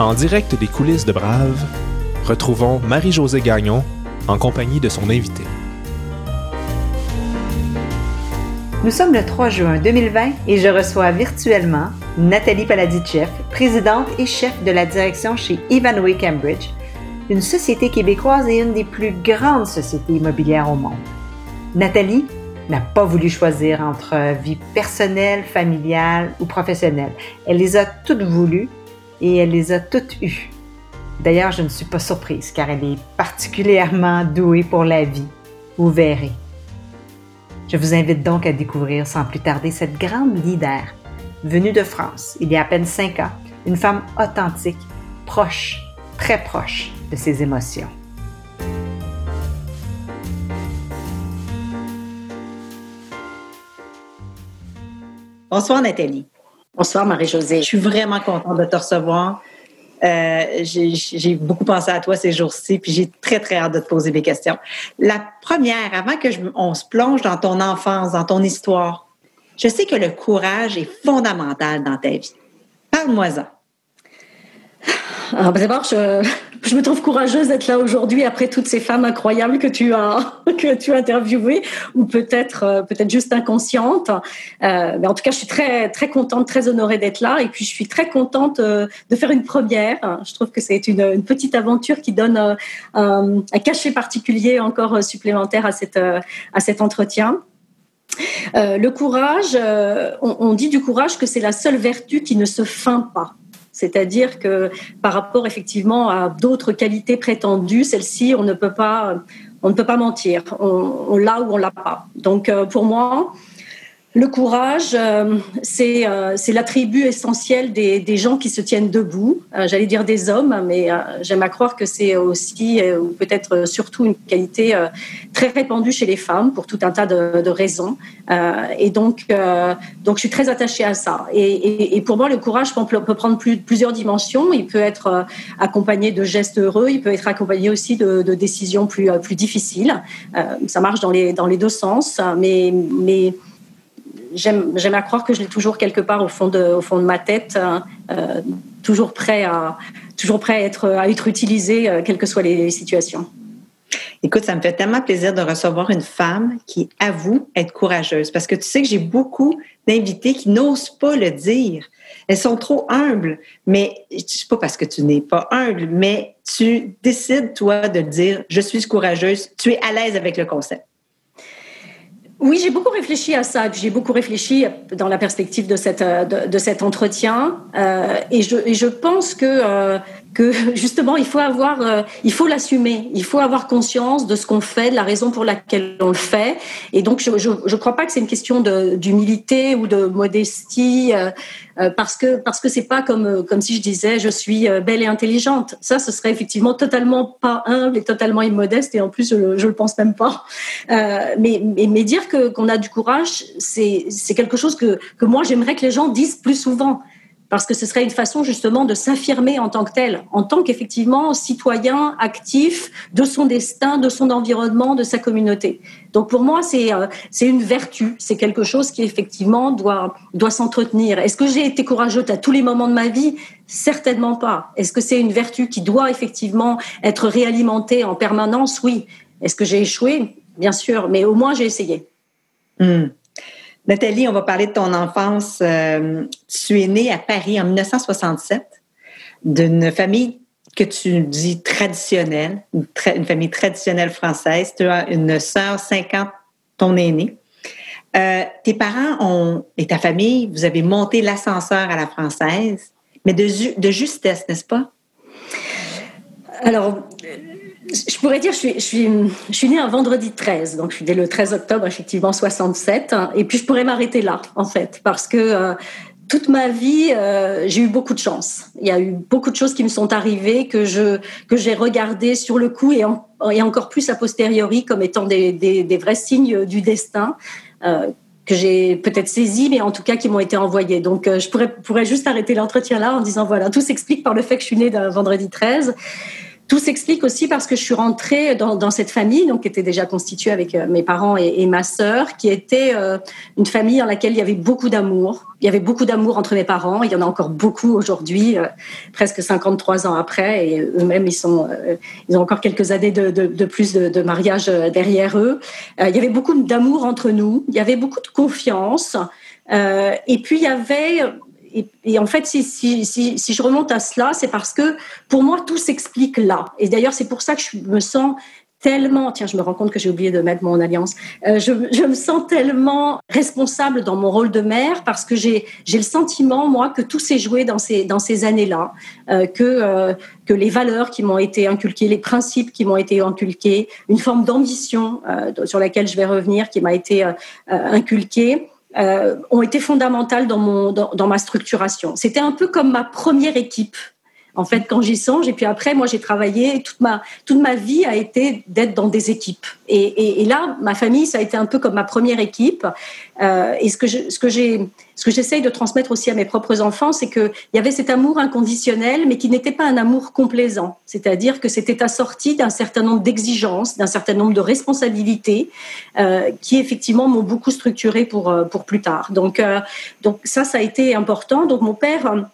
En direct des coulisses de Brave, retrouvons Marie-Josée Gagnon en compagnie de son invité. Nous sommes le 3 juin 2020 et je reçois virtuellement Nathalie Paladichev, présidente et chef de la direction chez Ivanhoe Cambridge, une société québécoise et une des plus grandes sociétés immobilières au monde. Nathalie n'a pas voulu choisir entre vie personnelle, familiale ou professionnelle. Elle les a toutes voulues et elle les a toutes eues. D'ailleurs, je ne suis pas surprise car elle est particulièrement douée pour la vie. Vous verrez. Je vous invite donc à découvrir sans plus tarder cette grande leader venue de France il y a à peine cinq ans, une femme authentique, proche, très proche de ses émotions. Bonsoir Nathalie. Bonsoir Marie-Josée. Je suis vraiment contente de te recevoir. Euh, j'ai beaucoup pensé à toi ces jours-ci, puis j'ai très, très hâte de te poser des questions. La première, avant que on se plonge dans ton enfance, dans ton histoire, je sais que le courage est fondamental dans ta vie. Parle-moi-en. Alors, je, me trouve courageuse d'être là aujourd'hui après toutes ces femmes incroyables que tu as que tu as interviewées, ou peut-être euh, peut-être juste inconscientes. Euh, mais en tout cas, je suis très très contente, très honorée d'être là, et puis je suis très contente euh, de faire une première. Je trouve que c'est une, petite aventure qui donne un, cachet particulier encore supplémentaire à cette à cet entretien. Le courage, on, on, dit du courage que c'est la seule vertu qui ne se feint pas. C'est-à-dire que par rapport effectivement à d'autres qualités prétendues, celle-ci, on ne peut pas, on ne peut pas mentir. On, on l'a ou on l'a pas. Donc euh, pour moi, le courage, euh, euh, c'est l'attribut essentiel des, des, gens qui se tiennent debout. Euh, J'allais dire des hommes, mais j'aime à croire que c'est aussi, ou peut-être surtout, une qualité très répandue chez les femmes pour tout un tas de, de raisons. et donc, donc, je suis très attachée à ça. Et, et, et pour moi, le courage peut, peut prendre plus, plusieurs dimensions. Il peut être accompagné de gestes heureux, il peut être accompagné aussi de, de décisions plus, plus difficiles. ça marche dans les, dans les deux sens, mais, mais j'aime à croire que je l'ai toujours quelque part au fond de, ma tête, hein, euh, toujours prêt à être, utilisé, euh, quelles que soient les situations. Écoute, ça me fait tellement plaisir de recevoir une femme qui avoue être courageuse parce que tu sais que j'ai beaucoup d'invités qui n'osent pas le dire. Elles sont trop humbles, mais sais pas parce que tu n'es pas humble, mais tu décides, toi, de dire je suis courageuse, tu es à l'aise avec le concept. Oui, j'ai beaucoup réfléchi à ça. J'ai beaucoup réfléchi dans la perspective de, cette, de, de cet entretien. Euh, et, je, et je pense que euh, que justement il faut avoir, euh, il faut l'assumer, il faut avoir conscience de ce qu'on fait, de la raison pour laquelle on le fait. Et donc je je crois pas que c'est une question d'humilité ou de modestie euh, euh, parce que parce que c'est pas comme comme si je disais je suis belle et intelligente. Ça ce serait effectivement totalement pas humble et totalement immodeste et en plus je, je le pense même pas. mais, mais, mais dire que qu'on a du courage c'est c'est quelque chose que que moi j'aimerais que les gens disent plus souvent parce que ce serait une façon justement de s'affirmer en tant que tel, en tant qu'effectivement citoyen actif de son destin, de son environnement, de sa communauté. Donc pour moi, c'est euh, c'est une vertu, c'est quelque chose qui effectivement doit doit s'entretenir. Est-ce que j'ai été courageuse à tous les moments de ma vie? Certainement pas. Est-ce que c'est une vertu qui doit effectivement être réalimentée en permanence? Oui. Est-ce que j'ai échoué? Bien sûr, mais au moins j'ai essayé. Mmh. Nathalie, on va parler de ton enfance. Euh, tu es née à Paris en 1967 d'une famille que tu dis traditionnelle, une, famille traditionnelle française. Tu as une sœur 50, ton aînée. Euh, tes parents ont, et ta famille, vous avez monté l'ascenseur à la française, mais de, de justesse, n'est-ce pas? Alors, je pourrais dire, je suis, je suis, je suis née un vendredi 13, donc je suis née le 13 octobre, effectivement, 67. Et puis, je pourrais m'arrêter là, en fait, parce que euh, toute ma vie, euh, j'ai eu beaucoup de chance. Il y a eu beaucoup de choses qui me sont arrivées que je que j'ai regardées sur le coup et, et encore plus a posteriori comme étant des, des, vrais signes du destin. Euh, que j'ai peut-être saisi, mais en tout cas qui m'ont été envoyés. Donc, je pourrais, pourrais juste arrêter l'entretien là en disant voilà, tout s'explique par le fait que je suis née d'un vendredi 13. Tout s'explique aussi parce que je suis rentrée dans, cette famille, donc qui était déjà constituée avec euh, mes parents et, ma sœur, qui était euh, une famille dans laquelle il y avait beaucoup d'amour. Il y avait beaucoup d'amour entre mes parents. Il y en a encore beaucoup aujourd'hui, euh, presque 53 ans après, et eux-mêmes ils sont, ils ont encore quelques années de, plus de, mariage derrière eux. il y avait beaucoup d'amour entre nous. Il y avait beaucoup de confiance. et puis il y avait et, en fait, si, si, si, je remonte à cela, c'est parce que pour moi, tout s'explique là. Et d'ailleurs, c'est pour ça que je me sens tellement, tiens, je me rends compte que j'ai oublié de mettre mon alliance, euh, je, je, me sens tellement responsable dans mon rôle de mère parce que j'ai le sentiment, moi, que tout s'est joué dans ces, dans ces années-là, euh, que, euh, que les valeurs qui m'ont été inculquées, les principes qui m'ont été inculqués, une forme d'ambition euh, sur laquelle je vais revenir qui m'a été euh, inculquée, euh, ont été fondamentales dans, mon, dans, dans ma structuration. C'était un peu comme ma première équipe. En fait, quand j'y songe, et puis après, moi, j'ai travaillé, toute ma, toute ma vie a été d'être dans des équipes. Et, là, ma famille, ça a été un peu comme ma première équipe. Euh, et ce que, ce que j'essaye de transmettre aussi à mes propres enfants, c'est qu'il y avait cet amour inconditionnel, mais qui n'était pas un amour complaisant. C'est-à-dire que c'était assorti d'un certain nombre d'exigences, d'un certain nombre de responsabilités, euh, qui effectivement m'ont beaucoup structuré pour, euh, pour plus tard. Donc, donc ça, ça a été important. Donc mon père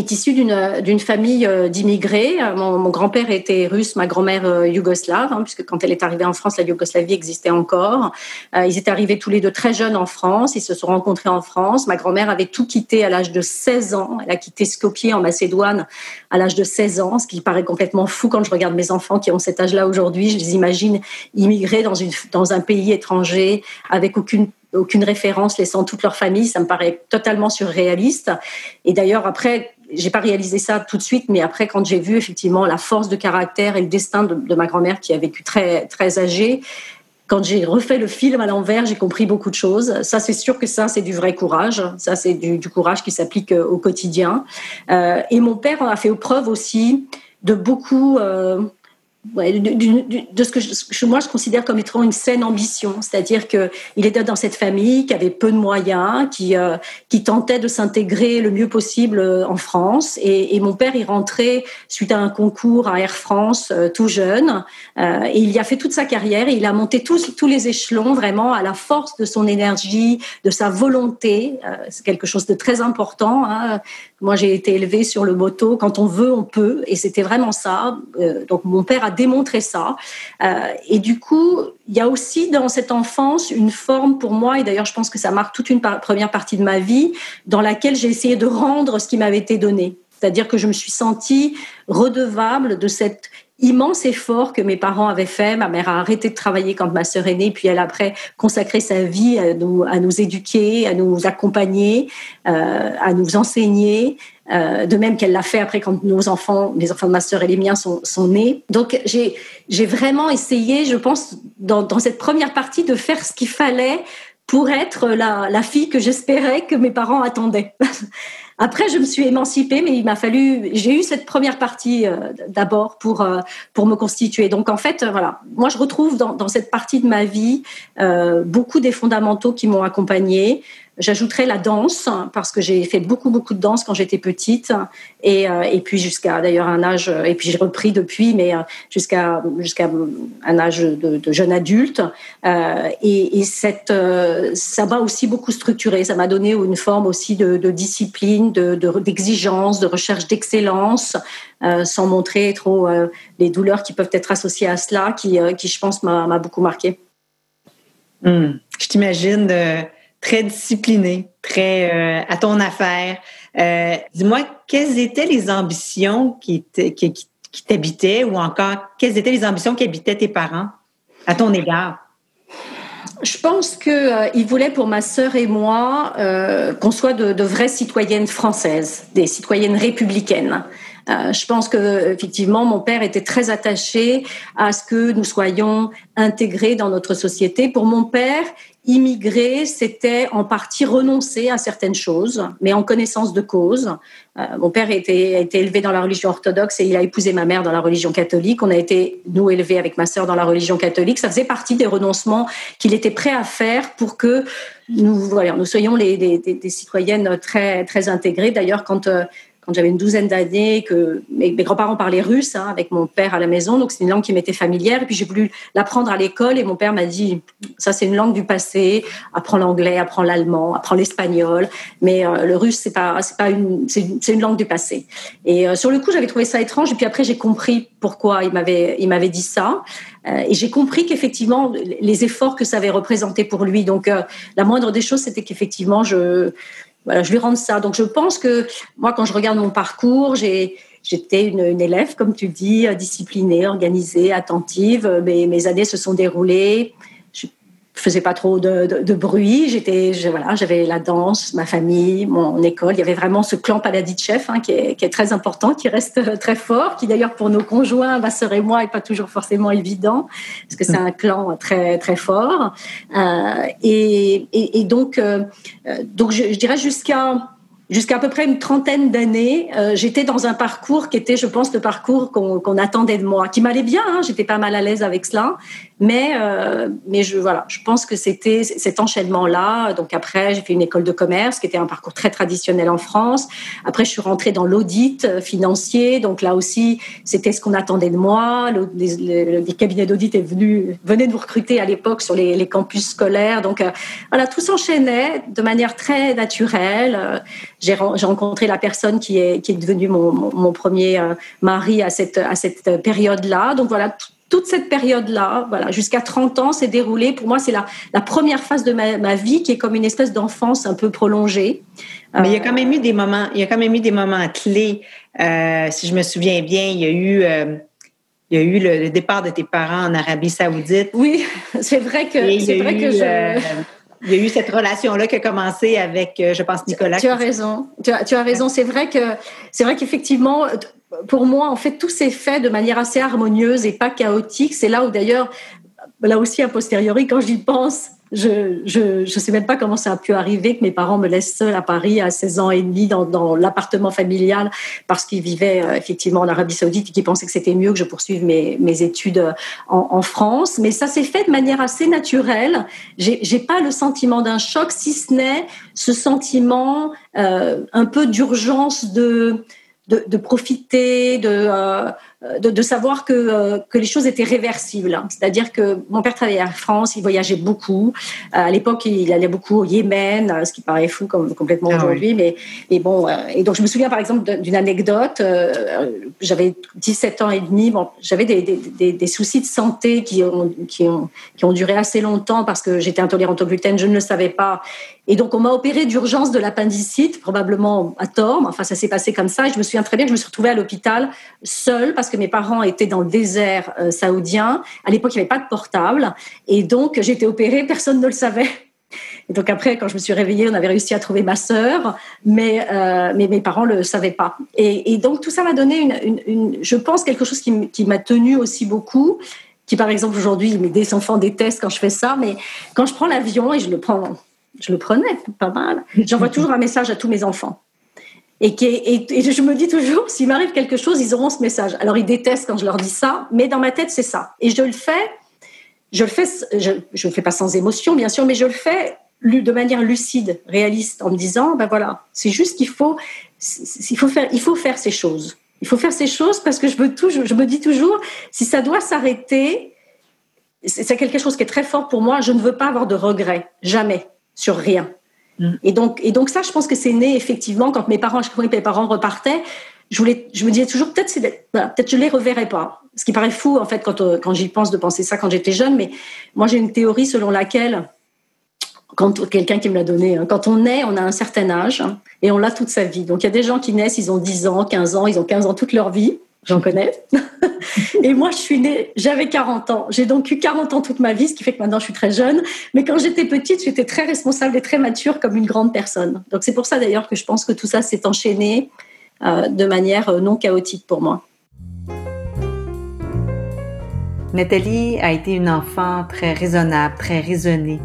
est issu d'une famille euh, d'immigrés. Mon, mon grand-père était russe, ma grand-mère euh, yougoslave, hein, puisque quand elle est arrivée en France, la Yougoslavie existait encore. Euh, ils étaient arrivés tous les deux très jeunes en France. Ils se sont rencontrés en France. Ma grand-mère avait tout quitté à l'âge de 16 ans. Elle a quitté Skopje en Macédoine à l'âge de 16 ans, ce qui paraît complètement fou quand je regarde mes enfants qui ont cet âge-là aujourd'hui. Je les imagine immigrer dans une dans un pays étranger avec aucune aucune référence, laissant toute leur famille, ça me paraît totalement surréaliste. Et d'ailleurs, après, j'ai pas réalisé ça tout de suite, mais après, quand j'ai vu effectivement la force de caractère et le destin de, ma grand-mère qui a vécu très très âgée, quand j'ai refait le film à l'envers, j'ai compris beaucoup de choses. Ça, c'est sûr que ça, c'est du vrai courage. Ça, c'est du, courage qui s'applique euh, au quotidien. Euh, et mon père a fait preuve aussi de beaucoup. Euh, De, ce que je, moi je considère comme étant une saine ambition, c'est-à-dire que il était dans cette famille qui avait peu de moyens, qui euh, qui tentait de s'intégrer le mieux possible euh, en France. Et, mon père il rentrait suite à un concours à Air France euh, tout jeune, et il y a fait toute sa carrière. Il a monté tous tous les échelons vraiment à la force de son énergie, de sa volonté. C'est quelque chose de très important. Hein. Moi j'ai été élevée sur le motto quand on veut on peut, et c'était vraiment ça. donc mon père a démontrer ça. Euh, et du coup, il y a aussi dans cette enfance une forme pour moi, et d'ailleurs je pense que ça marque toute une première partie de ma vie, dans laquelle j'ai essayé de rendre ce qui m'avait été donné. C'est-à-dire que je me suis sentie redevable de cet immense effort que mes parents avaient fait. Ma mère a arrêté de travailler quand ma sœur est née, puis elle a après consacré sa vie à nous, à nous éduquer, à nous accompagner, euh, à nous enseigner. Euh, de même qu'elle l'a fait après quand nos enfants, les enfants de ma sœur et les miens sont, sont nés. Donc j'ai vraiment essayé, je pense, dans, cette première partie, de faire ce qu'il fallait pour être la fille que j'espérais que mes parents attendaient. Après, je me suis émancipée, mais il m'a fallu. J'ai eu cette première partie euh, d'abord pour euh, pour me constituer. Donc en fait, euh, voilà, moi je retrouve dans, dans cette partie de ma vie beaucoup des fondamentaux qui m'ont accompagnée. J'ajouterai la danse parce que j'ai fait beaucoup beaucoup de danse quand j'étais petite et, euh, et puis jusqu'à d'ailleurs un âge et puis j'ai repris depuis mais euh, jusqu'à jusqu'à un âge de, jeune adulte euh, et, et, cette ça m'a aussi beaucoup structuré ça m'a donné une forme aussi de, de discipline de d'exigence de, recherche d'excellence sans montrer trop les douleurs qui peuvent être associées à cela qui qui je pense m'a beaucoup marqué. Mmh. Je t'imagine très discipliné, très euh, à ton affaire. Euh, Dis-moi, quelles étaient les ambitions qui, t'habitaient ou encore quelles étaient les ambitions qui habitaient tes parents à ton égard? Je pense qu'ils euh, voulaient pour ma sœur et moi euh, qu'on soit de, vraies citoyennes françaises, des citoyennes républicaines. Je pense que effectivement, mon père était très attaché à ce que nous soyons intégrés dans notre société. Pour mon père, immigrer, c'était en partie renoncer à certaines choses, mais en connaissance de cause. Euh, mon père a été, élevé dans la religion orthodoxe et il a épousé ma mère dans la religion catholique. On a été, nous, élevés avec ma sœur dans la religion catholique. Ça faisait partie des renoncements qu'il était prêt à faire pour que nous, nous soyons des, citoyennes très, très intégrées. D'ailleurs, quand... Euh, quand j'avais une douzaine d'années, que mes, grands-parents parlaient russe hein, avec mon père à la maison, donc c'est une langue qui m'était familière. Et puis j'ai voulu l'apprendre à l'école et mon père m'a dit ça c'est une langue du passé, apprends l'anglais, apprends l'allemand, apprends l'espagnol, mais euh, le russe c'est pas c'est pas une c'est une, langue du passé. Et euh, sur le coup j'avais trouvé ça étrange et puis après j'ai compris pourquoi il m'avait il m'avait dit ça. Euh, et j'ai compris qu'effectivement, les efforts que ça avait représenté pour lui. Donc, la moindre des choses, c'était qu'effectivement, je, voilà, je lui rende ça. Donc, je pense que moi, quand je regarde mon parcours, j'ai J'étais une, élève, comme tu dis, disciplinée, organisée, attentive. Mais mes années se sont déroulées je faisais pas trop de, de, bruit. J'étais, voilà, j'avais la danse, ma famille, mon école. Il y avait vraiment ce clan chef hein, qui, est, qui, est, très important, qui reste très fort, qui d'ailleurs pour nos conjoints, ma sœur et moi, est pas toujours forcément évident parce que c'est un clan très très fort. Euh, et, et, et, donc, euh, donc je, je dirais jusqu'à jusqu'à à peu près une trentaine d'années, euh, j'étais dans un parcours qui était, je pense, le parcours qu'on attendait de moi, qui m'allait bien. Hein, j'étais pas mal à l'aise avec cela, mais euh, mais je voilà, je pense que c'était cet enchaînement-là. Donc après, j'ai fait une école de commerce, qui était un parcours très traditionnel en France. Après, je suis rentrée dans l'audit euh, financier. Donc là aussi, c'était ce qu'on attendait de moi. Le, les, cabinets d'audit venaient de nous recruter à l'époque sur les, campus scolaires. Donc voilà, tout s'enchaînait de manière très naturelle j'ai rencontré la personne qui est, qui est devenue mon, mon, premier euh, mari à cette, à cette période-là. Donc voilà, toute cette période-là, voilà, jusqu'à 30 ans, s'est déroulée. Pour moi, c'est la, la première phase de ma, ma, vie qui est comme une espèce d'enfance un peu prolongée. Mais il y a quand même eu des moments, il y a quand même eu des moments clés. Euh, si je me souviens bien, il y a eu, euh, il y a eu le, départ de tes parents en Arabie Saoudite. Oui, c'est vrai que c'est vrai que je il y a eu cette relation-là qui a commencé avec, euh, je pense, Nicolas. Tu as raison. Tu as, tu as raison. C'est vrai que, c'est vrai qu'effectivement, pour moi, en fait, tout s'est fait de manière assez harmonieuse et pas chaotique. C'est là où, d'ailleurs, là aussi, a posteriori, quand j'y pense, je, je, je sais même pas comment ça a pu arriver que mes parents me laissent seule à Paris à 16 ans et demi dans, dans l'appartement familial parce qu'ils vivaient euh, effectivement en Arabie Saoudite et qu'ils pensaient que c'était mieux que je poursuive mes, mes études euh, en, en, France. Mais ça s'est fait de manière assez naturelle. J'ai, j'ai pas le sentiment d'un choc, si ce n'est ce sentiment euh, un peu d'urgence de, de, de profiter, de euh, de, de, savoir que, euh, que les choses étaient réversibles. Hein. C'est-à-dire que mon père travaillait en France, il voyageait beaucoup. Euh, à l'époque, il allait beaucoup au Yémen, ce qui paraît fou comme, complètement ah aujourd'hui. Mais, mais bon, et donc je me souviens par exemple d'une anecdote. j'avais 17 ans et demi. Bon, j'avais des, des, des, soucis de santé qui ont, qui, ont, qui ont duré assez longtemps parce que j'étais intolérante au gluten. Je ne le savais pas. Et donc, on m'a opéré d'urgence de l'appendicite, probablement à tort. Enfin, ça s'est passé comme ça. Et je me souviens très bien que je me suis retrouvée à l'hôpital seule parce que mes parents étaient dans le désert euh, saoudien. À l'époque, il n'y avait pas de portable. Et donc, été opérée, personne ne le savait. Et donc après, quand je me suis réveillée, on avait réussi à trouver ma sœur, mais, euh, mes parents ne le savaient pas. Et, donc tout ça m'a donné, une, je pense, quelque chose qui, m'a tenu aussi beaucoup, qui par exemple aujourd'hui, mes enfants détestent quand je fais ça, mais quand je prends l'avion, et je le prends, je le prenais pas mal, j'envoie toujours un message à tous mes enfants. Et, qui et, je me dis toujours, s'il m'arrive quelque chose, ils auront ce message. Alors, ils détestent quand je leur dis ça, mais dans ma tête, c'est ça. Et je le fais, je le fais, je, je le fais pas sans émotion, bien sûr, mais je le fais de manière lucide, réaliste, en me disant, ben voilà, c'est juste qu'il faut, il faut faire, il faut faire ces choses. Il faut faire ces choses parce que je me dis toujours, si ça doit s'arrêter, c'est quelque chose qui est très fort pour moi. Je ne veux pas avoir de regrets, jamais, sur rien. Mm. Et donc, et donc ça, je pense que c'est né effectivement quand mes parents, que mes parents repartaient. Je voulais, je me disais toujours peut-être, voilà, peut-être je les reverrai pas. Ce qui paraît fou en fait quand euh, quand j'y pense de penser ça quand j'étais jeune. Mais moi, j'ai une théorie selon laquelle quand quelqu'un qui me l'a donné, hein, quand on naît, on a un certain âge hein, et on l'a toute sa vie. Donc il y a des gens qui naissent, ils ont 10 ans, 15 ans, ils ont 15 ans toute leur vie. J'en connais. et moi, je suis née, j'avais 40 ans. J'ai donc eu 40 ans toute ma vie, ce qui fait que maintenant je suis très jeune. Mais quand j'étais petite, j'étais très responsable et très mature comme une grande personne. Donc c'est pour ça d'ailleurs que je pense que tout ça s'est enchaîné euh, de manière euh, non chaotique pour moi. Nathalie a été une enfant très raisonnable, très raisonnée,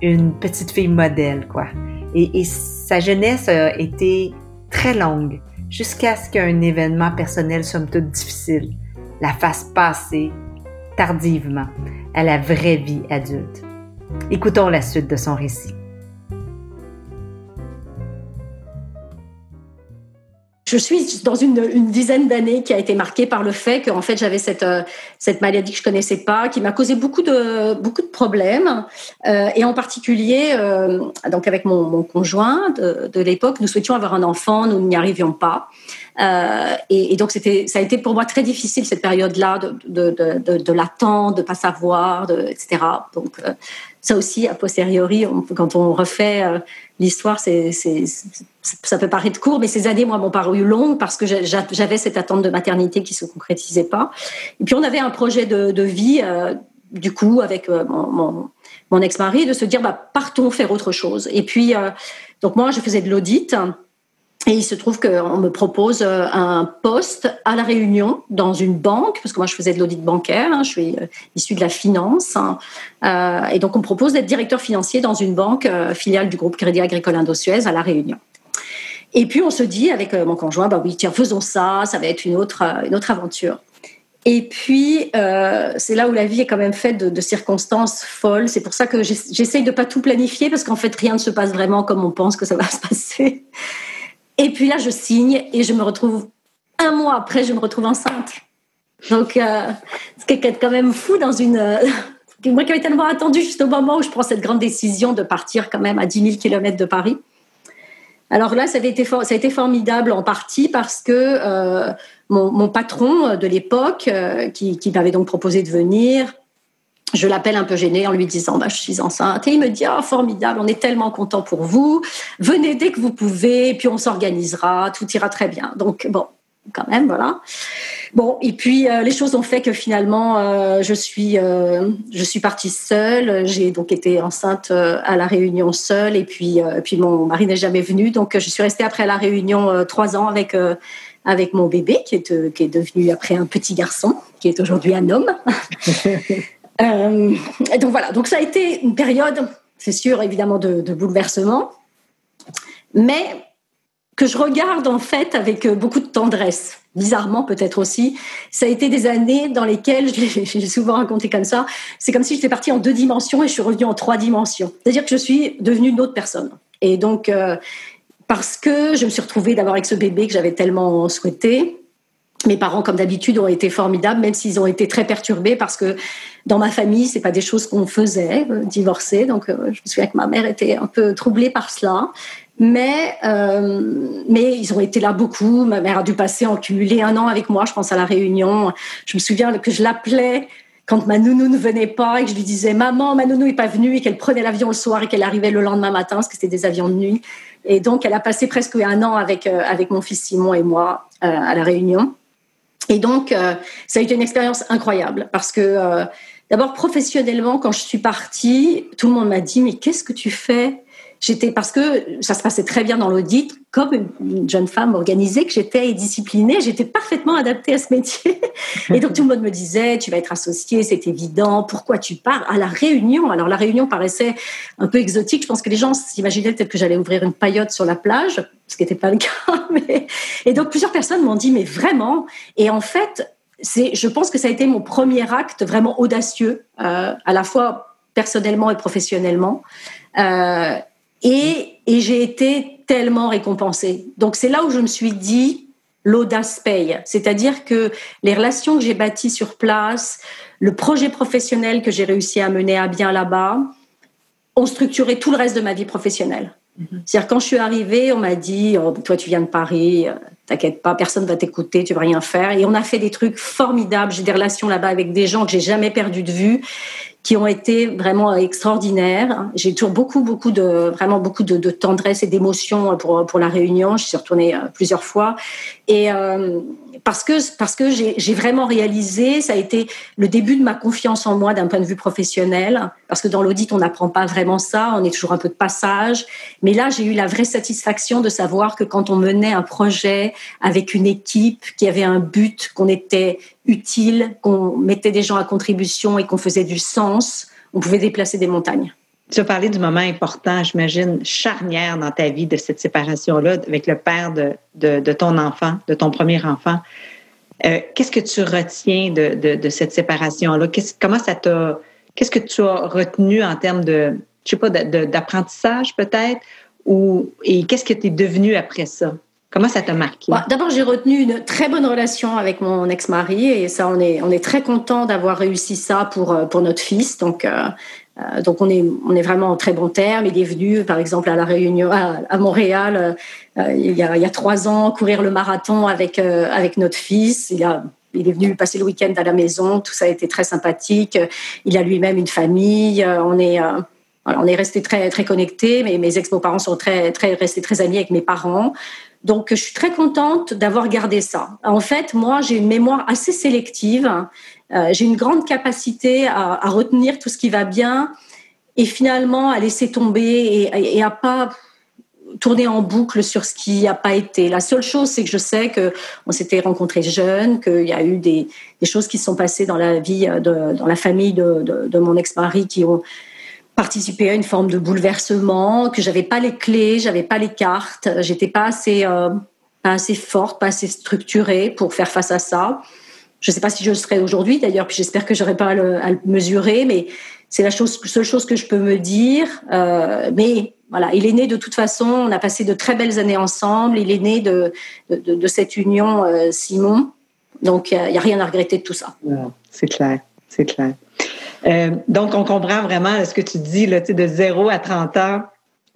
une petite fille modèle, quoi. Et, et sa jeunesse a été très longue jusqu'à ce qu'un événement personnel somme toute difficile la fasse passer tardivement à la vraie vie adulte. Écoutons la suite de son récit. Je suis dans une, dizaine d'années qui a été marquée par le fait que fait j'avais cette euh, cette maladie que je connaissais pas, qui m'a causé beaucoup de beaucoup de problèmes euh, et en particulier euh, donc avec mon, conjoint de, l'époque, nous souhaitions avoir un enfant, nous n'y arrivions pas. Et, donc c'était ça a été pour moi très difficile cette période-là de de de, de, de pas savoir, etc. Donc ça aussi a posteriori, quand on refait euh, l'histoire, ça peut paraître court, mais ces années, moi, m'ont paru longues parce que j'avais cette attente de maternité qui se concrétisait pas. Et puis, on avait un projet de, vie, euh, du coup, avec euh, mon, ex-mari, de se dire, bah, partons faire autre chose. Et puis, donc moi, je faisais de l'audit. Et il se trouve qu'on me propose euh, un poste à la Réunion dans une banque, parce que moi je faisais de l'audit bancaire, hein, je suis euh, issue de la finance, hein, euh, et donc on me propose d'être directeur financier dans une banque filiale du groupe Crédit Agricole Indo-Suez à la Réunion. Et puis on se dit avec mon conjoint, bah oui tiens faisons ça, ça va être une autre une autre aventure. Et puis, c'est là où la vie est quand même faite de, de circonstances folles. C'est pour ça que j'essaye de pas tout planifier, parce qu'en fait, rien ne se passe vraiment comme on pense que ça va se passer. Et puis là, je signe et je me retrouve, un mois après, je me retrouve enceinte. Donc, euh, c'est quand même fou dans une... Euh, moi qui avais tellement attendu juste au moment où je prends cette grande décision de partir quand même à 10 000 km de Paris. Alors là, ça, avait été ça a été formidable en partie parce que euh, mon, patron de l'époque, euh, qui m'avait donc proposé de venir, je l'appelle un peu gênée en lui disant bah, je suis enceinte. Et il me dit oh, formidable on est tellement content pour vous. Venez dès que vous pouvez puis on s'organisera tout ira très bien. Donc bon quand même voilà. Bon et puis euh, les choses ont fait que finalement euh, je suis euh, je suis partie seule. J'ai donc été enceinte à la réunion seule. Et puis puis mon mari n'est jamais venu. Donc je suis restée après la réunion trois ans avec avec mon bébé qui est qui est devenu après un petit garçon qui est aujourd'hui un homme Euh, donc voilà, donc ça a été une période, c'est sûr, évidemment, de, de, bouleversement, mais que je regarde en fait avec beaucoup de tendresse. Bizarrement, peut-être aussi, ça a été des années dans lesquelles, j'ai souvent raconté comme ça, c'est comme si j'étais partie en deux dimensions et je suis revenue en trois dimensions. C'est-à-dire que je suis devenue une autre personne. Et donc, euh, parce que je me suis retrouvée d'abord avec ce bébé que j'avais tellement souhaité, mes parents, comme d'habitude, ont été formidables, même s'ils ont été très perturbés parce que dans ma famille, c'est pas des choses qu'on faisait, euh, divorcer. Donc, euh, je me souviens que ma mère était un peu troublée par cela. Mais, euh, mais ils ont été là beaucoup. Ma mère a dû passer en cumulé un an avec moi, je pense à la réunion. Je me souviens que je l'appelais quand ma nounou ne venait pas et que je lui disais maman ma nounou est pas venue et qu'elle prenait l'avion le soir et qu'elle arrivait le lendemain matin parce que c'était des avions de nuit et donc elle a passé presque un an avec euh, avec mon fils Simon et moi euh, à la Réunion et donc, euh, ça a été une expérience incroyable parce que euh, d'abord professionnellement, quand je suis partie, tout le monde m'a dit mais qu'est-ce que tu fais? J'étais parce que ça se passait très bien dans l'audit, comme une jeune femme organisée que j'étais et disciplinée, j'étais parfaitement adaptée à ce métier. Et donc tout le monde me disait tu vas être associée, c'est évident. Pourquoi tu pars à la Réunion? Alors la Réunion paraissait un peu exotique. Je pense que les gens s'imaginaient peut-être que j'allais ouvrir une paillote sur la plage, ce qui n'était pas le cas. Mais... Et donc plusieurs personnes m'ont dit mais vraiment? Et en fait, c'est, je pense que ça a été mon premier acte vraiment audacieux, euh, à la fois personnellement et professionnellement. Euh, et, et j'ai été tellement récompensée. Donc c'est là où je me suis dit, l'audace paye. C'est-à-dire que les relations que j'ai bâties sur place, le projet professionnel que j'ai réussi à mener à bien là-bas, ont structuré tout le reste de ma vie professionnelle. Mm-hmm. C'est-à-dire quand je suis arrivée, on m'a dit oh, toi tu viens de Paris, euh, t'inquiète pas, personne va t'écouter, tu vas rien faire. Et on a fait des trucs formidables. J'ai des relations là-bas avec des gens que j'ai jamais perdu de vue qui ont été vraiment extraordinaires. J'ai toujours beaucoup, beaucoup de, vraiment beaucoup de, tendresse et d'émotion pour, pour la réunion. Je suis retournée euh, plusieurs fois. Et euh, parce que, parce que j'ai vraiment réalisé, ça a été le début de ma confiance en moi d'un point de vue professionnel. Parce que dans l'audit, on n'apprend pas vraiment ça. On est toujours un peu de passage. Mais là, j'ai eu la vraie satisfaction de savoir que quand on menait un projet avec une équipe qui avait un but, qu'on était utile, qu'on mettait des gens à contribution et qu'on faisait du sens, on pouvait déplacer des montagnes. Tu as parlé du moment important, j'imagine, charnière dans ta vie de cette séparation-là avec le père de, de, de, ton enfant, de ton premier enfant. Euh, qu'est-ce que tu retiens de, de, de cette séparation-là? Qu'est-ce, comment ça t'a. Qu'est-ce que tu as retenu en termes de, je sais pas, d'apprentissage peut-être? Ou, et qu'est-ce que tu es devenu après ça? Comment ça t'a marqué? Bah, d'abord, j'ai retenu une très bonne relation avec mon ex-mari et ça, on est, on est très content d'avoir réussi ça pour, euh, pour notre fils. Donc, euh, donc on est, on est vraiment en très bon terme. Il est venu, par exemple, à la Réunion, à, Montréal, il, y a, il y a trois ans, courir le marathon avec, avec notre fils. Il a il est venu passer le week-end à la maison, tout ça a été très sympathique. Il a lui-même une famille. On est, on est resté très très connectés. Mes, mes ex-beaux-parents sont très très restés très amis avec mes parents. Donc, je suis très contente d'avoir gardé ça. En fait, moi, j'ai une mémoire assez sélective. Euh, j'ai une grande capacité à, retenir tout ce qui va bien et finalement à laisser tomber et, et à pas tourner en boucle sur ce qui n'a pas été. La seule chose, c'est que je sais que on s'était rencontrés jeunes, qu'il y a eu des, choses qui se sont passées dans la vie, dans la famille de, mon ex-mari qui ont participer à une forme de bouleversement, que j'avais pas les clés, j'avais pas les cartes, j'étais pas assez euh, pas assez forte, pas assez structurée pour faire face à ça. Je sais pas si je le serais aujourd'hui d'ailleurs, puis j'espère que j'aurais pas à le, mesurer, mais c'est la chose, seule chose que je peux me dire. Euh, mais voilà, il est né de toute façon. On a passé de très belles années ensemble. Il est né de de, de cette union, euh, Simon. Donc il y, a rien à regretter de tout ça. c'est clair, c'est clair. Euh, donc, on comprend vraiment ce que tu dis, là, de 0 à 30 ans,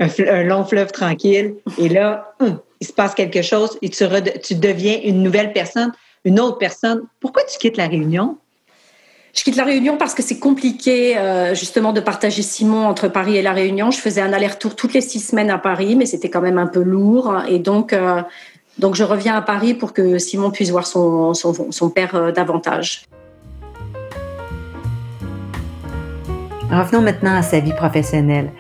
un, long fleuve tranquille. Et là, hum, il se passe quelque chose et tu, tu deviens une nouvelle personne, une autre personne. Pourquoi tu quittes la Réunion? Je quitte la Réunion parce que c'est compliqué euh, justement de partager Simon entre Paris et la Réunion. Je faisais un aller-retour toutes les six semaines à Paris, mais c'était quand même un peu lourd. Et donc, euh, donc je reviens à Paris pour que Simon puisse voir son, son, son père davantage. Revenons maintenant à sa vie professionnelle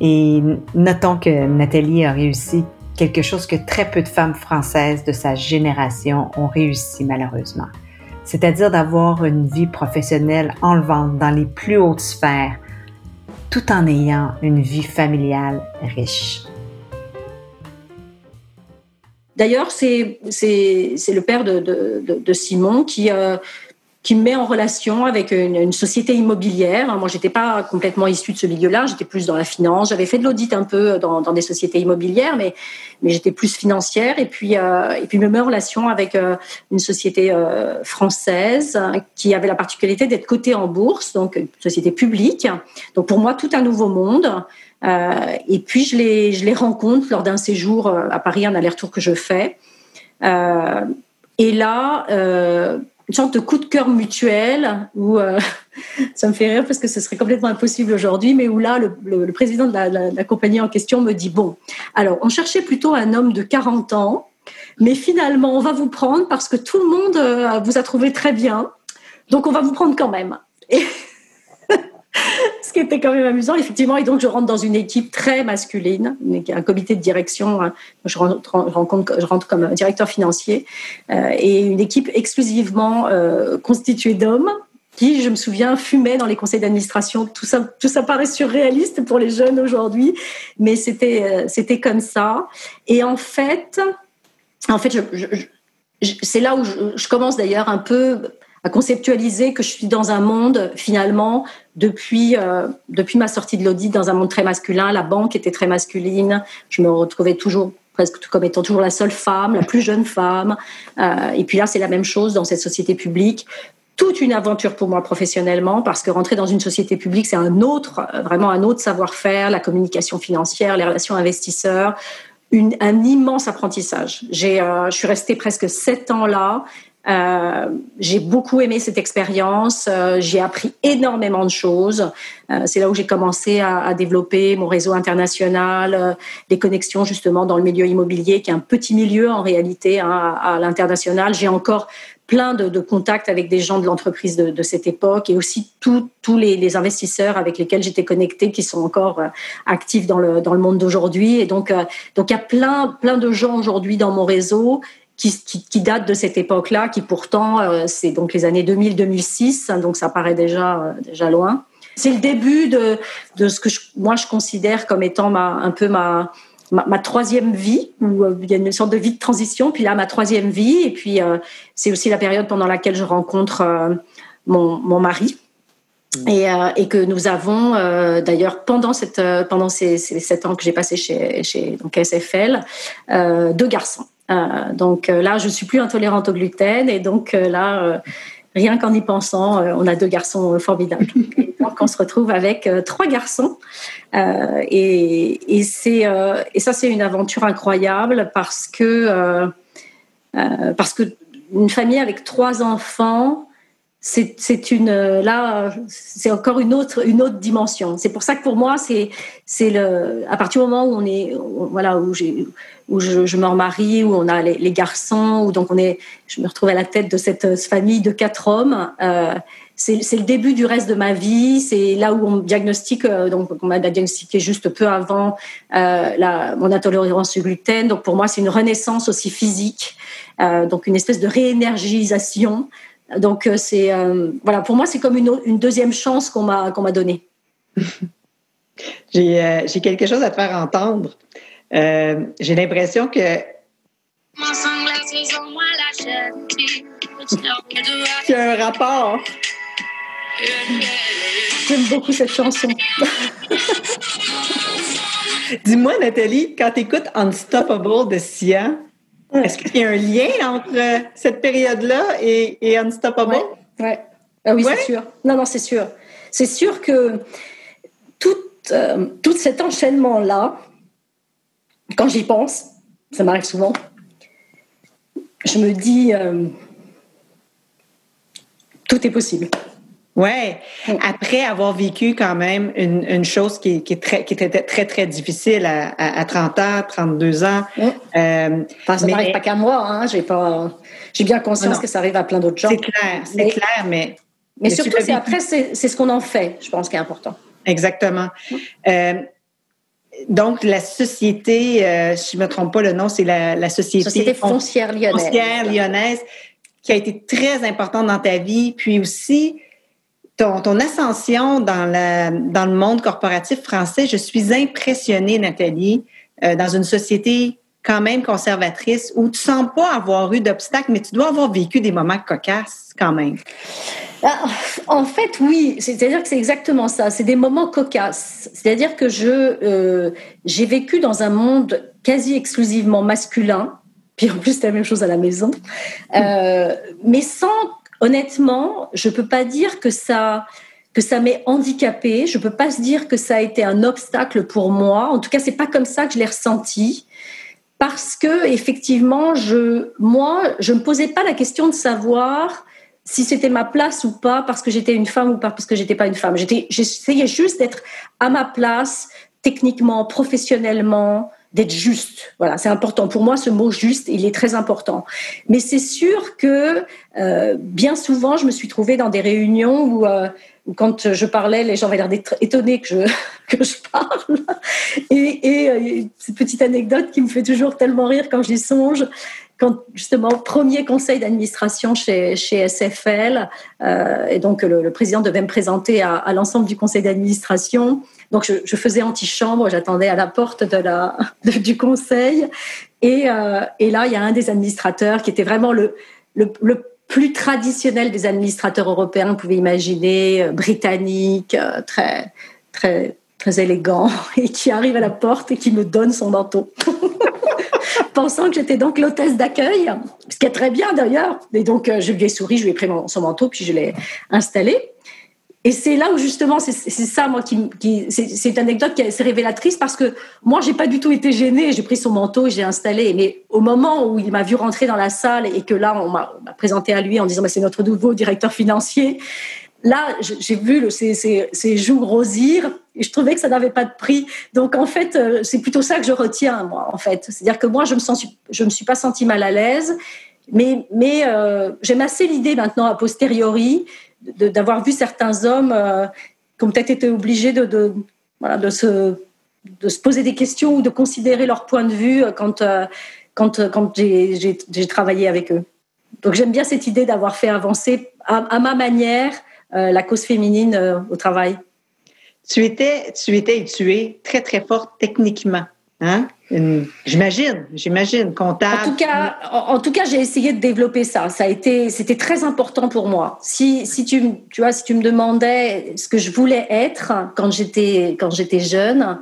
et notons que Nathalie a réussi quelque chose que très peu de femmes françaises de sa génération ont réussi malheureusement, c'est-à-dire d'avoir une vie professionnelle enlevante dans les plus hautes sphères, tout en ayant une vie familiale riche. D'ailleurs, c'est le père de, de, Simon qui, qui me met en relation avec une, société immobilière. Moi, j'étais pas complètement issue de ce milieu-là, j'étais plus dans la finance. J'avais fait de l'audit un peu dans, des sociétés immobilières, mais mais j'étais plus financière. Et puis euh, et puis me met en relation avec euh, une société euh, française qui avait la particularité d'être cotée en bourse, donc une société publique. Donc pour moi, tout un nouveau monde. Euh, et puis je les je les rencontre lors d'un séjour à Paris, un aller-retour que je fais. et là une sorte de coup de cœur mutuel où euh, ça me fait rire parce que ce serait complètement impossible aujourd'hui, mais où là, le, le, président de la, la, compagnie en question me dit, bon, alors on cherchait plutôt un homme de 40 ans, mais finalement, on va vous prendre parce que tout le monde euh, vous a trouvé très bien, donc on va vous prendre quand même. ce qui était quand même amusant, effectivement. Et donc, je rentre dans une équipe très masculine, un comité de direction. Hein. Je rentre, je rentre comme directeur financier euh, et une équipe exclusivement euh, constituée d'hommes qui, je me souviens, fumaient dans les conseils d'administration. Tout ça, tout ça paraît surréaliste pour les jeunes aujourd'hui, mais c'était, euh, c'était comme ça. Et en fait, en fait, c'est là où je commence d'ailleurs un peu à conceptualiser que je suis dans un monde finalement depuis euh, depuis ma sortie de l'audit dans un monde très masculin. La banque était très masculine. Je me retrouvais toujours presque comme étant toujours la seule femme, la plus jeune femme. Euh, et puis là, c'est la même chose dans cette société publique. Toute une aventure pour moi professionnellement parce que rentrer dans une société publique, c'est un autre, vraiment un autre savoir-faire, la communication financière, les relations investisseurs, un immense apprentissage. J'ai, euh, je suis restée presque sept ans là euh, j'ai beaucoup aimé cette expérience. Euh, j'ai appris énormément de choses. Euh, c'est là où j'ai commencé à, développer mon réseau international, des connexions justement dans le milieu immobilier, qui est un petit milieu en réalité hein, à, l'international. J'ai encore plein de, contacts avec des gens de l'entreprise de, de, cette époque et aussi tous les, les, investisseurs avec lesquels j'étais connectée qui sont encore actifs dans le, dans le monde d'aujourd'hui. Et donc, donc il y a plein, plein de gens aujourd'hui dans mon réseau qui, qui, qui date de cette époque-là, qui pourtant, euh, c'est donc les années 2000-2006, hein, donc ça paraît déjà, euh, déjà loin. C'est le début de, de ce que je, moi je considère comme étant ma, un peu ma, ma, ma, troisième vie, où euh, il y a une sorte de vie de transition, puis là ma troisième vie, et puis c'est aussi la période pendant laquelle je rencontre mon, mon mari. Et, euh, et, que nous avons euh, d'ailleurs pendant cette pendant ces, ces sept ans que j'ai passé chez chez donc SFL deux garçons donc là, je suis plus intolérante au gluten et donc là, rien qu'en y pensant, on a deux garçons formidables. donc on se retrouve avec trois garçons et, et c'est et ça c'est une aventure incroyable parce que parce que une famille avec trois enfants c'est une là c'est encore une autre une autre dimension. C'est pour ça que pour moi c'est c'est le à partir du moment où on est voilà où j'ai où je, me remarie où on a les, garçons où donc on est je me retrouve à la tête de cette famille de quatre hommes. Euh, c'est le début du reste de ma vie. C'est là où on me diagnostique, euh, donc on m'a diagnostiqué juste peu avant euh, la, mon intolérance au gluten. Donc pour moi, c'est une renaissance aussi physique, euh, donc une espèce de réénergisation donc euh, c'est euh, voilà, pour moi c'est comme une, une, deuxième chance qu'on m'a qu'on m'a donnée. Euh, j'ai quelque chose à te faire entendre. j'ai l'impression que il y a un rapport. J'aime beaucoup cette chanson. Dis-moi, Nathalie, quand tu écoutes Unstoppable de Sia, est-ce qu'il y a un lien entre euh, cette période-là et, Unstoppable? Ouais. Ah oui, c'est sûr. Non, non, c'est sûr. C'est sûr que tout, euh, tout cet enchaînement-là, quand j'y pense, ça m'arrive souvent, je me dis, euh, tout est possible. Ouais. Après avoir vécu quand même une, une chose qui, qui, est très, qui était très, très difficile à, à, 30 ans, 32 ans. Euh, enfin, ça n'arrive pas qu'à moi. Hein. J'ai pas, j'ai bien conscience que ça arrive à plein d'autres gens. C'est clair, c'est clair, mais. Mais, surtout, c'est après, c'est ce qu'on en fait, je pense, qui est important. Exactement. Euh, donc, la société, euh, si je ne me trompe pas, le nom, c'est la, la société, société foncière lyonnaise. Foncière lyonnaise, qui a été très importante dans ta vie, puis aussi ton, ascension dans, le monde corporatif français, je suis impressionnée, Nathalie, euh, dans une société quand même conservatrice où tu sens pas avoir eu d'obstacles, mais tu dois avoir vécu des moments cocasses quand même. Ah, en fait, oui, c'est-à-dire que c'est exactement ça. C'est des moments cocasses. C'est-à-dire que je euh, j'ai vécu dans un monde quasi exclusivement masculin. Puis en plus, c'est la même chose à la maison, euh, mais sans honnêtement, je peux pas dire que ça que ça m'est handicapé. Je peux pas se dire que ça a été un obstacle pour moi. En tout cas, c'est pas comme ça que je l'ai ressenti. Parce que effectivement, je, moi, je me posais pas la question de savoir si c'était ma place ou pas parce que j'étais une femme ou pas parce que j'étais pas une femme. J'essayais juste d'être à ma place, techniquement, professionnellement, d'être juste. Voilà, c'est important. Pour moi, ce mot juste, il est très important. Mais c'est sûr que euh, bien souvent, je me suis trouvée dans des réunions où, euh, quand je parlais, les gens avaient l'air d'être étonnés que je, que je parle. Et, et euh, cette petite anecdote qui me fait toujours tellement rire quand j'y songe, quand justement premier conseil d'administration chez, chez SFL, et donc le, président devait me présenter à l'ensemble du conseil d'administration. Donc je, faisais antichambre, j'attendais à la porte de la, du conseil, et, euh, et, là il y a un des administrateurs qui était vraiment le, le, le plus traditionnel des administrateurs européens, vous pouvez imaginer, euh, britannique, euh, très très très élégant, et qui arrive à la porte et qui me donne son manteau. pensant que j'étais donc l'hôtesse d'accueil, ce qui est très bien d'ailleurs. Et donc, je lui ai souri, je lui ai pris son manteau, puis je l'ai installé. Et c'est là où justement, c'est ça, moi, qui, qui c'est une anecdote qui est révélatrice parce que moi, j'ai pas du tout été gênée. J'ai pris son manteau, j'ai installé. Mais au moment où il m'a vu rentrer dans la salle et que là, on m'a présenté à lui en disant, bah, c'est notre nouveau directeur financier, là, j'ai vu ces, joues rosir et je trouvais que ça n'avait pas de prix. Donc, en fait, euh, c'est plutôt ça que je retiens, moi, en fait. C'est-à-dire que moi, je me me suis pas sentie mal à l'aise, mais, euh, j'aime assez l'idée maintenant, a posteriori, d'avoir vu certains hommes euh, qui ont peut-être été obligés de, se, poser des questions ou de considérer leur point de vue quand, quand j'ai travaillé avec eux. Donc, j'aime bien cette idée d'avoir fait avancer à ma manière euh, la cause féminine euh, au travail. Tu étais, tu étais et tu es très, très forte techniquement. Hein? J'imagine, j'imagine, comptable. En tout cas, en, tout cas, j'ai essayé de développer ça. Ça a été, c'était très important pour moi. Si, si tu, tu vois, si tu me demandais ce que je voulais être quand j'étais, quand j'étais jeune,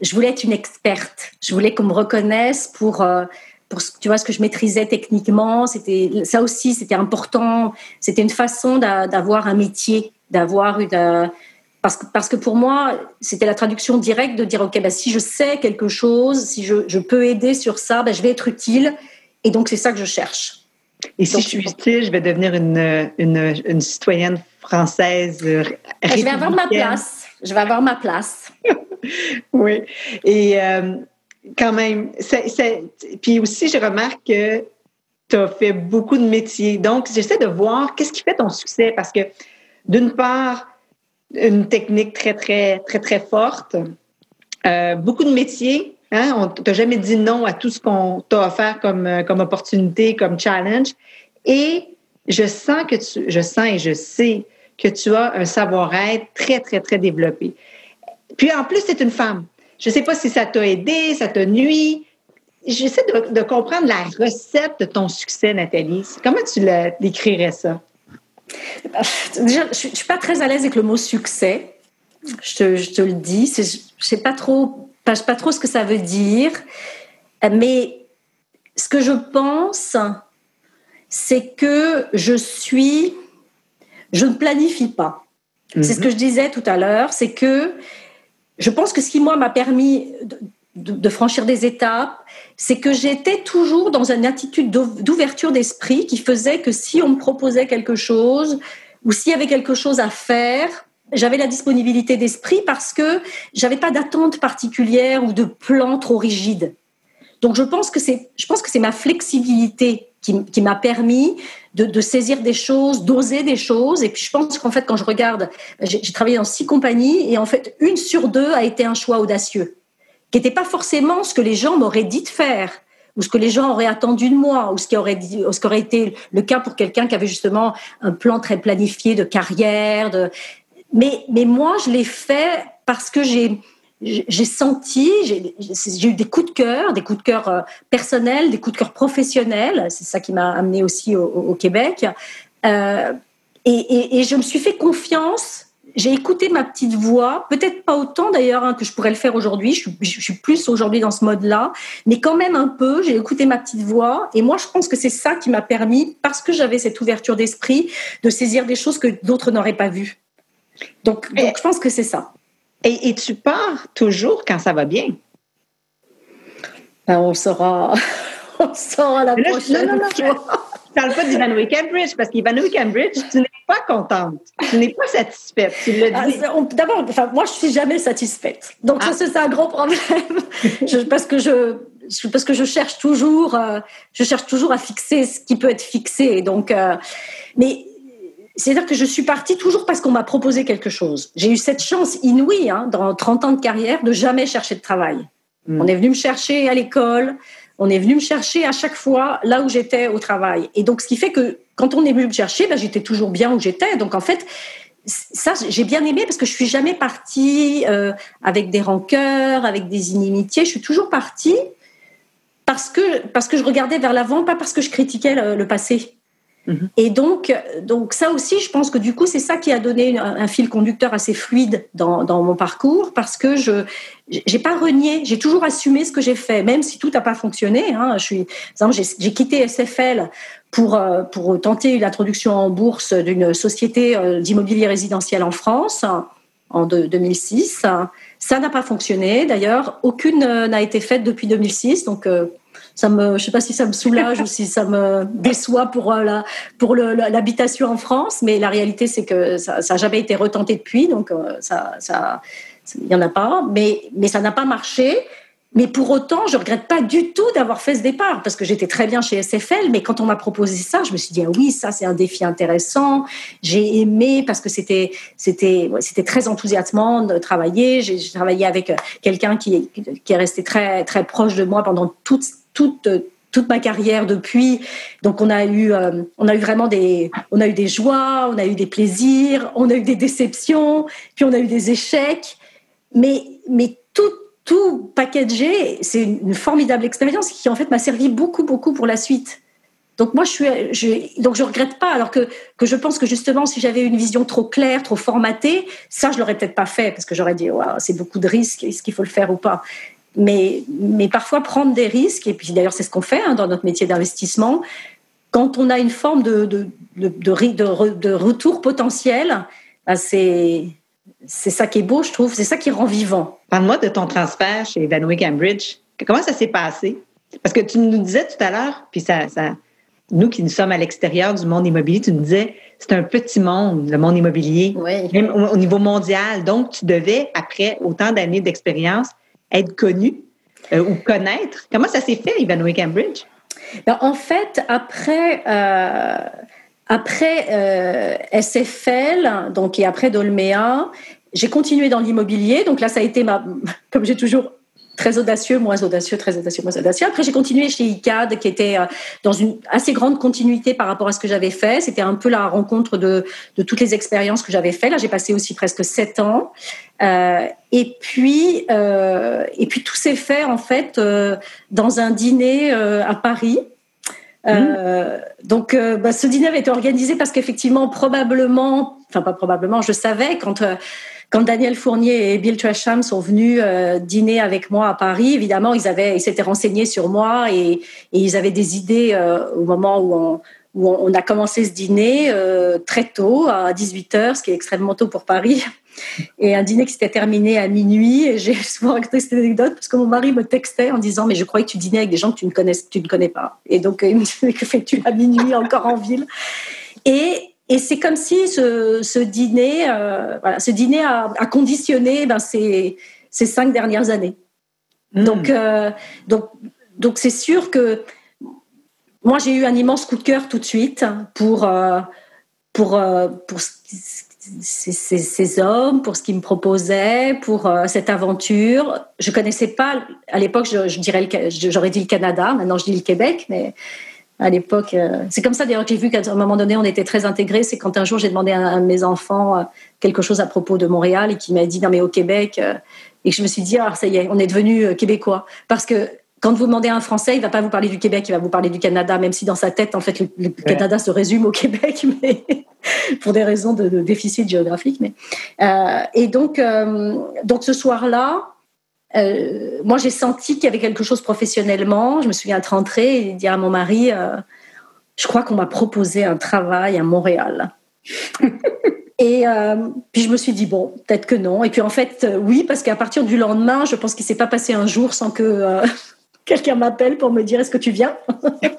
je voulais être une experte. Je voulais qu'on me reconnaisse pour, euh, pour tu vois ce que je maîtrisais techniquement. C'était ça aussi, c'était important. C'était une façon d'avoir un métier, d'avoir une euh, parce que, parce que pour moi, c'était la traduction directe de dire, OK, bah, si je sais quelque chose, si je, je peux aider sur ça, bah, je vais être utile. Et donc, c'est ça que je cherche. Et si je suis utile, je vais devenir une, une, une citoyenne française. Bah, je vais avoir ma place. Je vais avoir ma place. oui. Et euh, quand même, puis aussi, je remarque que tu as fait beaucoup de métiers. Donc, j'essaie de voir qu'est-ce qui fait ton succès parce que, d'une part, une technique très, très, très, très forte. Euh, beaucoup de métiers. Hein? On t'a jamais dit non à tout ce qu'on t'a offert comme, euh, comme opportunité, comme challenge. Et je sens que tu, je sens et je sais que tu as un savoir-être très, très, très développé. Puis en plus, c'est une femme. Je ne sais pas si ça t'a aidé, ça t'a nuit. J'essaie de, comprendre la recette de ton succès, Nathalie. Comment tu décrirais ça? Déjà, je ne suis pas très à l'aise avec le mot succès. Je te, je te le dis. Je ne sais pas trop, pas, pas trop ce que ça veut dire. Mais ce que je pense, c'est que je suis. Je ne planifie pas. C'est ce mhm. que je disais tout à l'heure. C'est que je pense que ce qui, moi, m'a permis de, franchir des étapes, c'est que j'étais toujours dans une attitude d'ouverture d'esprit qui faisait que si on me proposait quelque chose ou s'il y avait quelque chose à faire, j'avais la disponibilité d'esprit parce que j'avais pas d'attente particulière ou de plan trop rigide. Donc je pense que c'est, je pense que c'est ma flexibilité qui, m'a permis de, de, saisir des choses, d'oser des choses. Et puis je pense qu'en fait, quand je regarde, j'ai travaillé dans six compagnies et en fait, une sur deux a été un choix audacieux qui n'était pas forcément ce que les gens m'auraient dit de faire ou ce que les gens auraient attendu de moi, ou ce qui aurait, été le cas pour quelqu'un qui avait justement un plan très planifié de carrière. Mais, moi, je l'ai fait parce que j'ai, senti, j'ai eu des coups de cœur, des coups de cœur euh, personnels, des coups de cœur professionnels. C'est ça qui m'a amené aussi au, Québec. Euh, et, je me suis fait confiance j'ai écouté ma petite voix, peut-être pas autant d'ailleurs hein, que je pourrais le faire aujourd'hui. Je, je, suis plus aujourd'hui dans ce mode-là, mais quand même un peu. J'ai écouté ma petite voix, et moi je pense que c'est ça qui m'a permis, parce que j'avais cette ouverture d'esprit, de saisir des choses que d'autres n'auraient pas vues. Donc, donc je pense que c'est ça. Et, et, tu pars toujours quand ça va bien? Ben, on saura, on saura la prochaine non, non, non, parle pas d'Ivanhoe Cambridge parce qu'Ivanhoe Cambridge, tu n'es pas contente. Tu n'es pas satisfaite. Tu dit. Ah, d'abord, enfin, moi, je suis jamais satisfaite. Donc, ça, ah. c'est un gros problème. je, parce que je, parce que je cherche toujours, euh, je cherche toujours à fixer ce qui peut être fixé. Donc, euh, mais c'est-à-dire que je suis partie toujours parce qu'on m'a proposé quelque chose. J'ai eu cette chance inouïe, hein, dans 30 ans de carrière, de jamais chercher de travail. Hmm. On est venu me chercher à l'école, on est venu me chercher à chaque fois là où j'étais au travail. Et donc, ce qui fait que quand on est venu me chercher, ben, j'étais toujours bien où j'étais. Donc, en fait, ça, j'ai bien aimé parce que je suis jamais partie euh, avec des rancœurs, avec des inimitiés. Je suis toujours partie parce que, parce que je regardais vers l'avant, pas parce que je critiquais le passé. Mhm. Et donc, donc ça aussi, je pense que du coup, c'est ça qui a donné un, fil conducteur assez fluide dans, mon parcours, parce que je j'ai pas renié, j'ai toujours assumé ce que j'ai fait, même si tout n'a pas fonctionné. Hein. J'ai quitté SFL pour euh, pour tenter l'introduction en bourse d'une société euh, d'immobilier résidentiel en France en 2006. Ça n'a pas fonctionné. D'ailleurs, aucune euh, n'a été faite depuis 2006. Donc ça me, je sais pas si ça me soulage ou si ça me déçoit pour euh, la, pour l'habitation en France, mais la réalité c'est que ça n'a jamais été retenté depuis, donc euh, ça, il y en a pas, mais, mais ça n'a pas marché. Mais pour autant, je regrette pas du tout d'avoir fait ce départ parce que j'étais très bien chez SFL. Mais quand on m'a proposé ça, je me suis dit ah oui, ça c'est un défi intéressant. J'ai aimé parce que c'était c'était c'était très enthousiasmant de travailler. J'ai travaillé avec quelqu'un qui, qui est resté très très proche de moi pendant toute toute toute ma carrière depuis. Donc on a eu euh, on a eu vraiment des on a eu des joies, on a eu des plaisirs, on a eu des déceptions, puis on a eu des échecs. Mais mais tout tout packagé, c'est une formidable expérience qui en fait m'a servi beaucoup beaucoup pour la suite. Donc moi je suis donc je regrette pas alors que que je pense que justement si j'avais une vision trop claire, trop formatée, ça je l'aurais peut-être pas fait parce que j'aurais dit c'est beaucoup de risques, est-ce qu'il faut le faire ou pas? Mais, mais parfois prendre des risques, et puis d'ailleurs c'est ce qu'on fait hein, dans notre métier d'investissement, quand on a une forme de, de, de, de retour potentiel, ben, c'est c'est ça qui est beau, je trouve, c'est ça qui rend vivant. Parle-moi de ton transfert chez Vanway Cambridge. Comment ça s'est passé? Parce que tu nous disais tout à l'heure, puis ça, ça, nous qui nous sommes à l'extérieur du monde immobilier, tu nous disais, c'est un petit monde, le monde immobilier, même au, niveau mondial. Donc, tu devais, après autant d'années d'expérience, être connu euh, ou connaître. Comment ça s'est fait, Ivanhoe Cambridge? Ben, en fait, après, euh, après euh, SFL, donc et après Dolmea, j'ai continué dans l'immobilier. Donc là, ça a été ma, comme j'ai toujours très audacieux, moins audacieux, très audacieux, moins audacieux. Après, j'ai continué chez ICAD, qui était euh, dans une assez grande continuité par rapport à ce que j'avais fait. C'était un peu la rencontre de, de toutes les expériences que j'avais faites. Là, j'ai passé aussi presque sept ans. Euh, et puis, euh, et puis tout s'est fait en fait euh, dans un dîner à Paris. Mmh. donc, bah, ce dîner avait été organisé parce qu'effectivement, probablement, enfin pas probablement, je savais quand quand Daniel Fournier et Bill Tresham sont venus euh, dîner avec moi à Paris, évidemment, ils avaient, ils s'étaient renseignés sur moi et, ils avaient des idées euh, au moment où on, a commencé ce dîner euh, très tôt, à 18 h ce qui est extrêmement tôt pour Paris. Et un dîner qui s'était terminé à minuit. Et j'ai souvent raconté cette anecdote parce que mon mari me textait en disant Mais je croyais que tu dînais avec des gens que tu ne connais, tu ne connais pas. Et donc, il me disait Que fais-tu à minuit encore en ville? Et et c'est comme si ce, ce dîner, euh, voilà, ce dîner a, a conditionné ben, ces, ces, cinq dernières années. Mm. Donc, euh, donc, donc c'est sûr que moi j'ai eu un immense coup de cœur tout de suite pour euh, pour pour ces, ces, ces, hommes, pour ce qu'ils me proposaient, pour cette aventure. Je connaissais pas à l'époque, je, je, dirais, j'aurais dit le Canada. Maintenant, je dis le Québec, mais à l'époque. Euh, c'est comme ça d'ailleurs que j'ai vu qu'à un moment donné, on était très intégrés. C'est quand un jour j'ai demandé à un de mes enfants euh, quelque chose à propos de Montréal et qui m'a dit non mais au Québec euh, et que je me suis dit ah ça y est, on est devenu québécois parce que quand vous demandez à un Français, il va pas vous parler du Québec, il va vous parler du Canada, même si dans sa tête, en fait, le, le Canada se résume au Québec, mais pour des raisons de, de déficit géographique. Mais euh, et donc, euh, donc ce soir-là, euh, moi, j'ai senti qu'il y avait quelque chose professionnellement. Je me souviens être rentrée et dire à mon mari, euh, je crois qu'on m'a proposé un travail à Montréal. et euh, puis je me suis dit, bon, peut-être que non. Et puis en fait, euh, oui, parce qu'à partir du lendemain, je pense qu'il s'est pas passé un jour sans que euh, quelqu'un m'appelle pour me dire est-ce que tu viens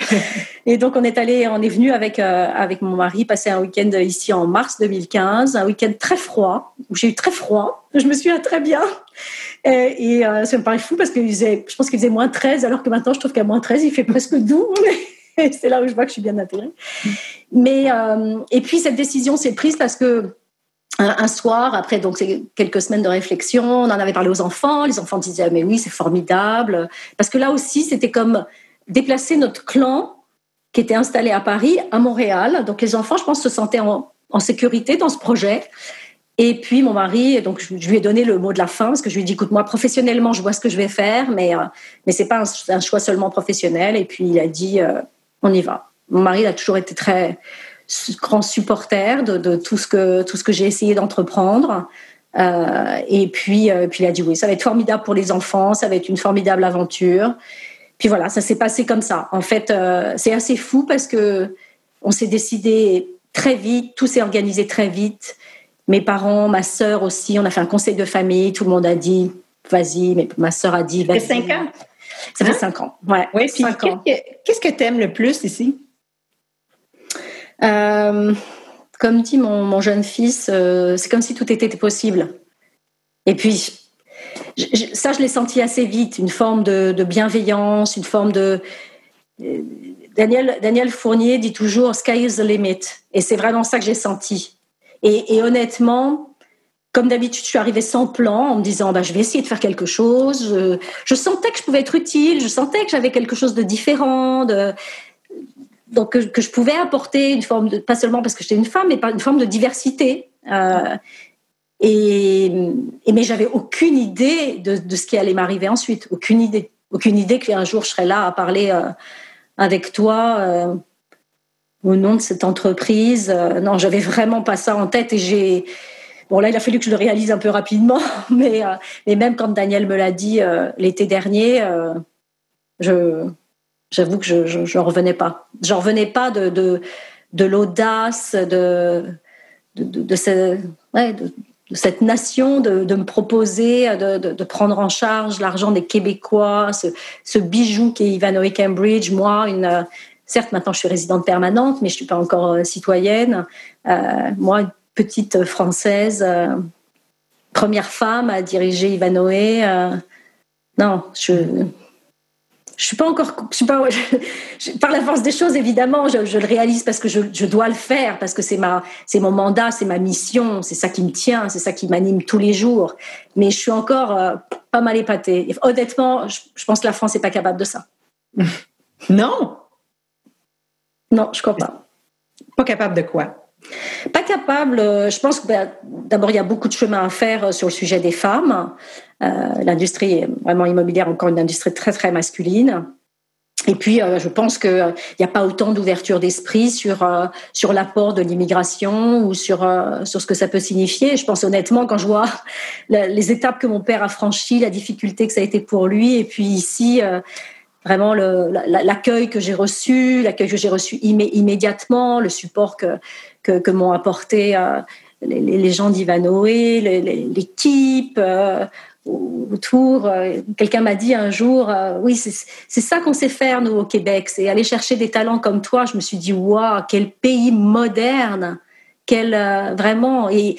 Et donc on est allé, on est venu avec avec mon mari passer un week-end ici en mars 2015, un week-end très froid où j'ai eu très froid. Je me suis très bien. Et, et euh, ça me paraît fou parce que je pense qu'il faisait moins 13, alors que maintenant je trouve qu'à moins 13, il fait presque doux. c'est là où je vois que je suis bien intégrée. Mais, euh, et puis cette décision s'est prise parce que un, soir, après donc quelques semaines de réflexion, on en avait parlé aux enfants. Les enfants disaient mais oui c'est formidable parce que là aussi c'était comme déplacer notre clan qui était installé à Paris à Montréal. Donc les enfants, je pense, se sentaient en, sécurité dans ce projet. Et puis mon mari, donc je, lui ai donné le mot de la fin parce que je lui ai dit écoute moi professionnellement je vois ce que je vais faire, mais euh, mais c'est pas un, choix seulement professionnel. Et puis il a dit euh, on y va. Mon mari a toujours été très grand supporter de, de tout ce que tout ce que j'ai essayé d'entreprendre. Euh, et puis euh, puis il a dit oui ça va être formidable pour les enfants, ça va être une formidable aventure. Puis voilà ça s'est passé comme ça. En fait euh, c'est assez fou parce que on s'est décidé très vite, tout s'est organisé très vite mes parents, ma sœur aussi, on a fait un conseil de famille, tout le monde a dit vas-y, mais ma sœur a dit vas-y. Ça fait cinq ans? Ça fait hein? cinq ans, ouais. Oui, cinq ans. Qu'est-ce que tu aimes le plus ici? Euh, comme dit mon, mon jeune fils, euh, c'est comme si tout était possible. Et puis, ça, je l'ai senti assez vite, une forme de, de bienveillance, une forme de... Euh, Daniel, Daniel Fournier dit toujours Sky is the limit. Et c'est vraiment ça que j'ai senti. Et, et honnêtement, comme d'habitude, je suis arrivée sans plan en me disant bah, je vais essayer de faire quelque chose. Je, je sentais que je pouvais être utile, je sentais que j'avais quelque chose de différent, de, donc que, que, je pouvais apporter une forme de, pas seulement parce que j'étais une femme, mais pas une forme de diversité. Euh, et, mais j'avais aucune idée de, de, ce qui allait m'arriver ensuite, aucune idée, aucune idée qu'un jour je serais là à parler euh, avec toi. Euh, au nom de cette entreprise. Euh, non, j'avais vraiment pas ça en tête et j'ai bon là, il a fallu que je le réalise un peu rapidement, mais, mais même quand Daniel me l'a dit l'été dernier, je j'avoue que je n'en revenais pas. J'en revenais pas de, de, de l'audace, de, de, de, ce, ouais, de, cette nation de, de me proposer de, de, prendre en charge l'argent des Québécois, ce, ce bijou qui est Ivanhoe Cambridge. Moi, une, certes, maintenant je suis résidente permanente, mais je suis pas encore euh, citoyenne. Euh, moi, une petite française, euh, première femme à diriger Ivanhoe. Non, je je suis pas encore, je suis pas, par la force des choses, évidemment, je, le réalise parce que je, dois le faire, parce que c'est ma, c'est mon mandat, c'est ma mission, c'est ça qui me tient, c'est ça qui m'anime tous les jours. Mais je suis encore euh, pas mal épatée. honnêtement, je, je, pense que la France n'est pas capable de ça. non? Non, je crois pas. Pas capable de quoi? Pas capable. Euh, je pense que ben, d'abord il y a beaucoup de chemin à faire euh, sur le sujet des femmes. Euh, l'industrie vraiment immobilière encore une industrie très très masculine. Et puis, euh, je pense qu'il n'y a pas autant d'ouverture d'esprit sur sur l'apport de l'immigration ou sur sur ce que ça peut signifier. Je pense honnêtement quand je vois les étapes que mon père a franchies, la difficulté que ça a été pour lui, et puis ici. Vraiment l'accueil que j'ai reçu, l'accueil que j'ai reçu immédiatement, le support que que, m'ont apporté les, les, gens d'Ivanoé, l'équipe, autour. Euh, quelqu'un m'a dit un jour, euh, oui, c'est ça qu'on sait faire, nous, au Québec, c'est aller chercher des talents comme toi. Je me suis dit, waouh, quel pays moderne quel euh, vraiment et,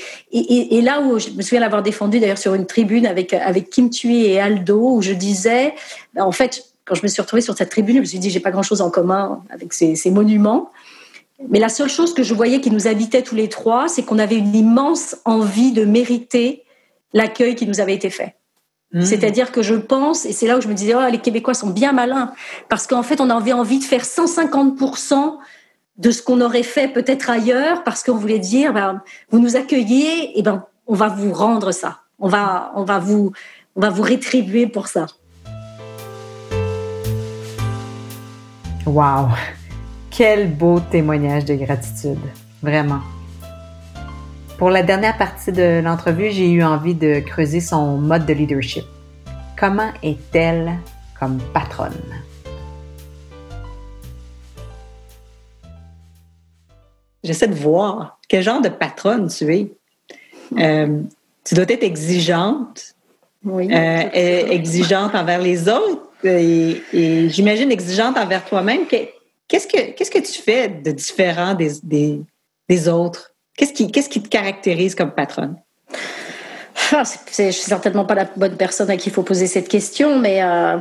là où je me souviens l'avoir défendu d'ailleurs sur une tribune avec avec Kim Thuy et Aldo où je disais en fait quand je me suis retrouvée sur cette tribune je me suis dit j'ai pas grand chose en commun avec ces, ces, monuments mais la seule chose que je voyais qui nous habitait tous les trois c'est qu'on avait une immense envie de mériter l'accueil qui nous avait été fait Mmh. C'est-à-dire que je pense, et c'est là où je me disais, oh, les Québécois sont bien malins, parce qu'en fait, on avait envie de faire 150% de ce qu'on aurait fait peut-être ailleurs, parce qu'on voulait dire, ben, vous nous accueillez, et ben, on va vous rendre ça. On va, on va vous, on va vous rétribuer pour ça. Wow! Quel beau témoignage de gratitude. Vraiment. Pour la dernière partie de l'entrevue, j'ai eu envie de creuser son mode de leadership. Comment est-elle comme patronne? J'essaie de voir quel genre de patronne tu es. Euh, tu dois être exigeante, oui. Euh, exigeante envers les autres et, j'imagine exigeante envers toi-même. Qu'est-ce que, qu'est-ce que tu fais de différent des, des, autres? Qu'est-ce qui, qu'est-ce qui te caractérise comme patronne? Ah, je suis certainement pas la bonne personne à qui il faut poser cette question, mais euh,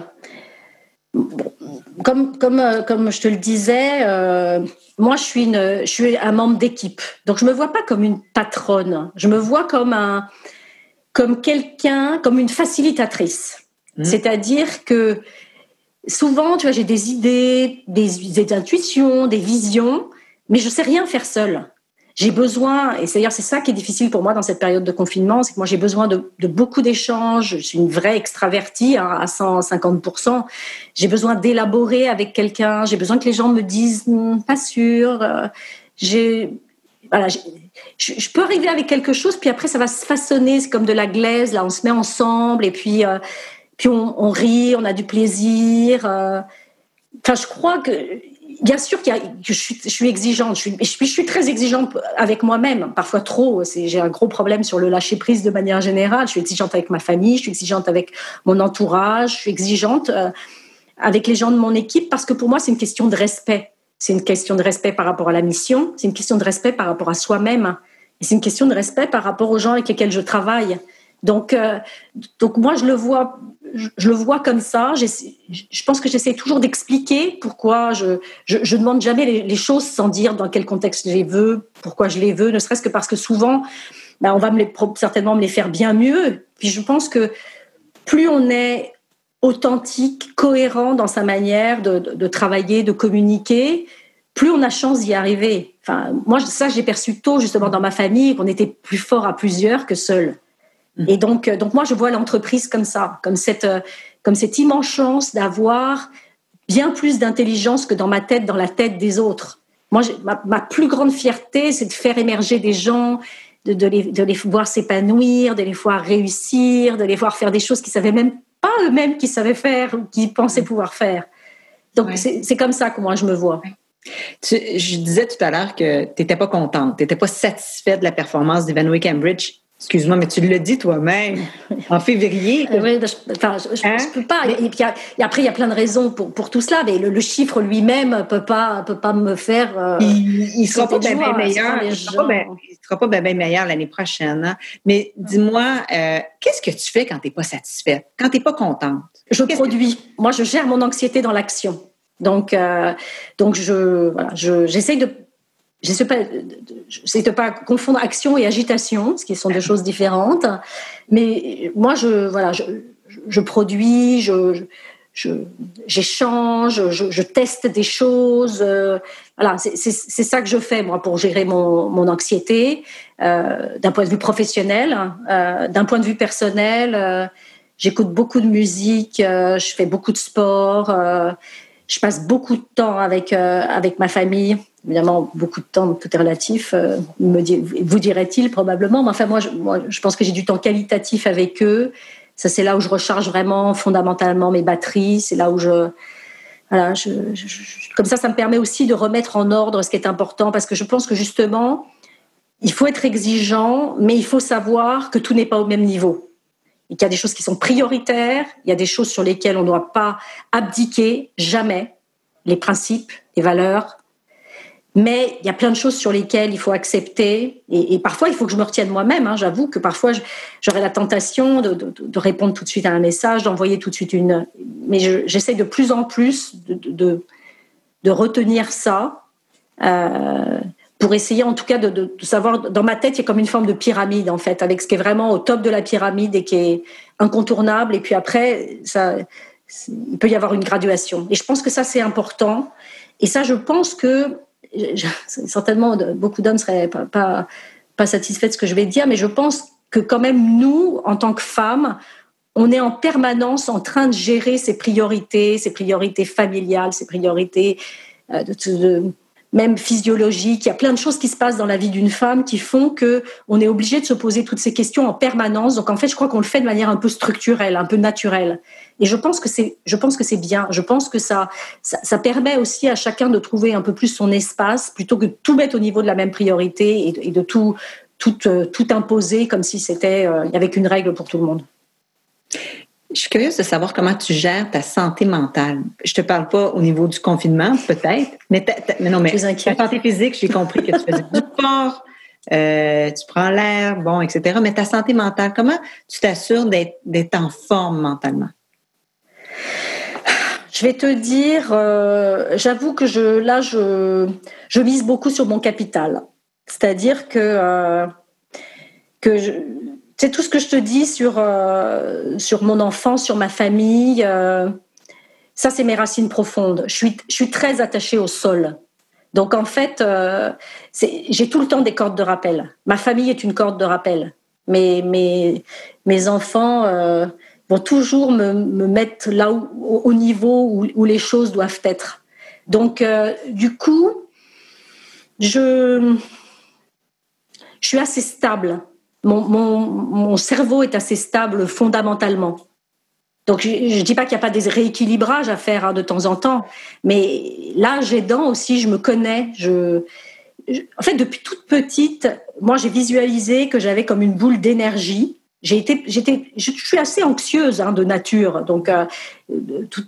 comme, comme, euh, comme je te le disais, euh, moi je suis, une, je suis un membre d'équipe. Donc je me vois pas comme une patronne. Je me vois comme un, comme quelqu'un, comme une facilitatrice. Mmh. C'est-à-dire que souvent, tu vois, j'ai des idées, des, intuitions, des visions, mais je sais rien faire seule j'ai besoin, et c'est-à-dire c'est ça qui est difficile pour moi dans cette période de confinement, c'est que moi j'ai besoin de, beaucoup d'échanges. Je suis une vraie extravertie hein, à 150%. J'ai besoin d'élaborer avec quelqu'un. J'ai besoin que les gens me disent hmm, pas sûr. Euh, je, peux arriver avec quelque chose, puis après ça va se façonner. C'est comme de la glaise. Là, on se met ensemble et puis euh, puis on, rit, on a du plaisir. Euh. Enfin, je crois que bien sûr je suis, exigeante, je suis, je suis très exigeante avec moi-même, parfois trop. J'ai un gros problème sur le lâcher prise de manière générale. Je suis exigeante avec ma famille, je suis exigeante avec mon entourage, je suis exigeante euh, avec les gens de mon équipe parce que pour moi c'est une question de respect. C'est une question de respect par rapport à la mission, c'est une question de respect par rapport à soi-même, et c'est une question de respect par rapport aux gens avec lesquels je travaille. Donc, euh, donc moi je le vois je, le vois comme ça. Je pense que j'essaie toujours d'expliquer pourquoi je, je, demande jamais les, choses sans dire dans quel contexte je les veux, pourquoi je les veux, ne serait-ce que parce que souvent, ben, on va certainement me les faire bien mieux. Puis je pense que plus on est authentique, cohérent dans sa manière de, de, travailler, de communiquer, plus on a chance d'y arriver. Enfin, moi, ça, j'ai perçu tôt, justement, dans ma famille, qu'on était plus fort à plusieurs que seuls. Et donc, euh, donc moi, je vois l'entreprise comme ça, comme cette, euh, comme cette immense chance d'avoir bien plus d'intelligence que dans ma tête, dans la tête des autres. Moi, ma, ma, plus grande fierté, c'est de faire émerger des gens, de, de, les, de les voir s'épanouir, de les voir réussir, de les voir faire des choses qu'ils savaient même pas eux-mêmes qu'ils savaient faire ou qu'ils pensaient pouvoir faire. Donc c'est comme ça que moi je me vois. je disais tout à l'heure que tu n'étais pas contente, tu n'étais pas satisfaite de la performance d'Evanway Cambridge. Excuse-moi, mais tu le dis toi-même en février. Euh, oui, je, enfin, je, je, hein? peux pas. Et, puis, et, après, il y a plein de raisons pour, pour tout cela, mais le, le chiffre lui-même peut pas peut pas me faire. Euh, il, ne sera pas bien meilleur. Il sera pas sera pas bien meilleur l'année prochaine. Hein. Mais dis-moi, euh, qu'est-ce que tu fais quand tu n'es pas satisfaite, quand tu n'es pas contente? Je produis. Moi, je gère mon anxiété dans l'action. Donc, euh, donc je voilà, j'essaye de J'essaie pas, de pas confondre action et agitation, ce qui sont deux choses différentes. Mais moi, je, voilà, je, je produis, je, j'échange, je, je, teste des choses. Euh, voilà, c'est ça que je fais moi pour gérer mon, mon anxiété euh, d'un point de vue professionnel, euh, d'un point de vue personnel. Euh, J'écoute beaucoup de musique, euh, je fais beaucoup de sport, je passe beaucoup de temps avec avec ma famille évidemment, beaucoup de temps, tout est relatif, euh, me vous dirait-il probablement. Mais enfin, moi je, moi, je pense que j'ai du temps qualitatif avec eux. Ça, c'est là où je recharge vraiment fondamentalement mes batteries. C'est là où je. Voilà, je, comme ça, ça me permet aussi de remettre en ordre ce qui est important parce que je pense que justement, il faut être exigeant, mais il faut savoir que tout n'est pas au même niveau. Il y a des choses qui sont prioritaires, il y a des choses sur lesquelles on ne doit pas abdiquer, jamais. Les principes, les valeurs, mais il y a plein de choses sur lesquelles il faut accepter. Et, parfois, il faut que je me retienne moi-même. Hein. J'avoue que parfois, j'aurais la tentation de, répondre tout de suite à un message, d'envoyer tout de suite une. Mais j'essaie de plus en plus de, retenir ça. Euh, pour essayer en tout cas de, savoir, dans ma tête, il y a comme une forme de pyramide en fait, avec ce qui est vraiment au top de la pyramide et qui est incontournable. Et puis après, ça, il peut y avoir une graduation. Et je pense que ça, c'est important. Et ça, je pense que certainement beaucoup d'hommes seraient pas, satisfaits de ce que je vais dire, mais je pense que quand même nous, en tant que femmes, on est en permanence en train de gérer ses priorités, ses priorités familiales, ses priorités euh, de, même physiologique. Il y a plein de choses qui se passent dans la vie d'une femme qui font que on est obligé de se poser toutes ces questions en permanence. Donc en fait, je crois qu'on le fait de manière un peu structurelle, un peu naturelle. Et je pense que c'est, je pense que c'est bien. Je pense que ça, ça, permet aussi à chacun de trouver un peu plus son espace plutôt que de tout mettre au niveau de la même priorité et de, tout, euh, tout imposer comme si c'était, euh, avait qu'une règle pour tout le monde. Je suis curieuse de savoir comment tu gères ta santé mentale. Je te parle pas au niveau du confinement, peut-être, mais, mais non, mais ta santé physique, j'ai compris que tu faisais du sport, euh, tu prends l'air, bon, etc. Mais ta santé mentale, comment tu t'assures d'être en forme mentalement? Je vais te dire, euh, j'avoue que je, là, je, je mise beaucoup sur mon capital. C'est-à-dire que, euh, que je, c'est tout ce que je te dis sur, euh, sur mon enfant, sur ma famille. Euh, ça, c'est mes racines profondes. Je suis, très attachée au sol. Donc, en fait, euh, j'ai tout le temps des cordes de rappel. Ma famille est une corde de rappel. Mes, mes, mes enfants vont toujours me, me mettre là où, au niveau où, où, les choses doivent être. Donc, du coup, je, je suis assez stable mon, cerveau est assez stable fondamentalement. Donc, je ne dis pas qu'il n'y a pas des rééquilibrages à faire hein, de temps en temps, mais là, aidant aussi, je me connais. Je, en fait, depuis toute petite, moi, j'ai visualisé que j'avais comme une boule d'énergie. J'ai été, j'étais, je suis assez anxieuse hein, de nature, donc euh,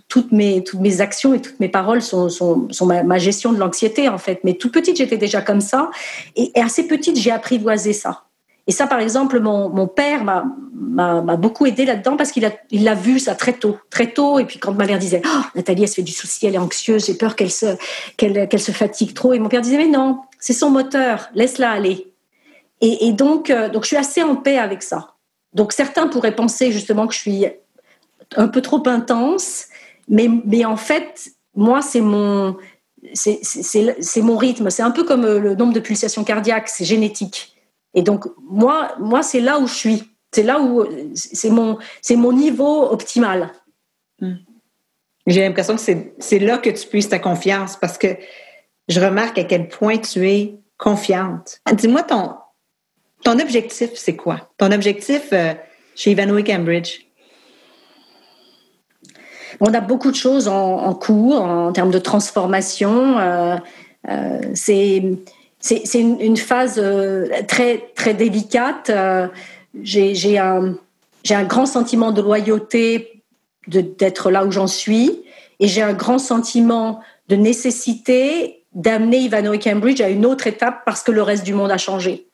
toutes mes toutes mes actions et toutes mes paroles sont sont, sont ma, gestion de l'anxiété en fait. Mais toute petite, j'étais déjà comme ça, et assez petite, j'ai apprivoisé ça. Et ça, par exemple, mon, mon père m'a beaucoup aidé là-dedans parce qu'il a, il l'a vu ça très tôt, très tôt. Et puis quand ma mère disait, oh, Nathalie, elle se fait du souci, elle est anxieuse, j'ai peur qu'elle se, se fatigue trop. Et mon père disait, mais non, c'est son moteur, laisse-la aller. Et, donc, euh, donc, je suis assez en paix avec ça. Donc, certains pourraient penser justement que je suis un peu trop intense, mais, mais en fait, moi, c'est mon, c'est, mon rythme. C'est un peu comme le nombre de pulsations cardiaques, c'est génétique. Et donc, moi, moi c'est là où je suis. C'est là où c'est mon, c'est mon niveau optimal. Hmm. J'ai l'impression que c'est là que tu puisses ta confiance parce que je remarque à quel point tu es confiante. Dis-moi ton, Ton objectif, c'est quoi? Ton objectif euh, chez Ivanhoe Cambridge? On a beaucoup de choses en, cours en termes de transformation. Euh, euh, c'est c'est une, phase très très délicate. J'ai un un grand sentiment de loyauté d'être là où j'en suis et j'ai un grand sentiment de nécessité d'amener Ivanhoe Cambridge à une autre étape parce que le reste du monde a changé.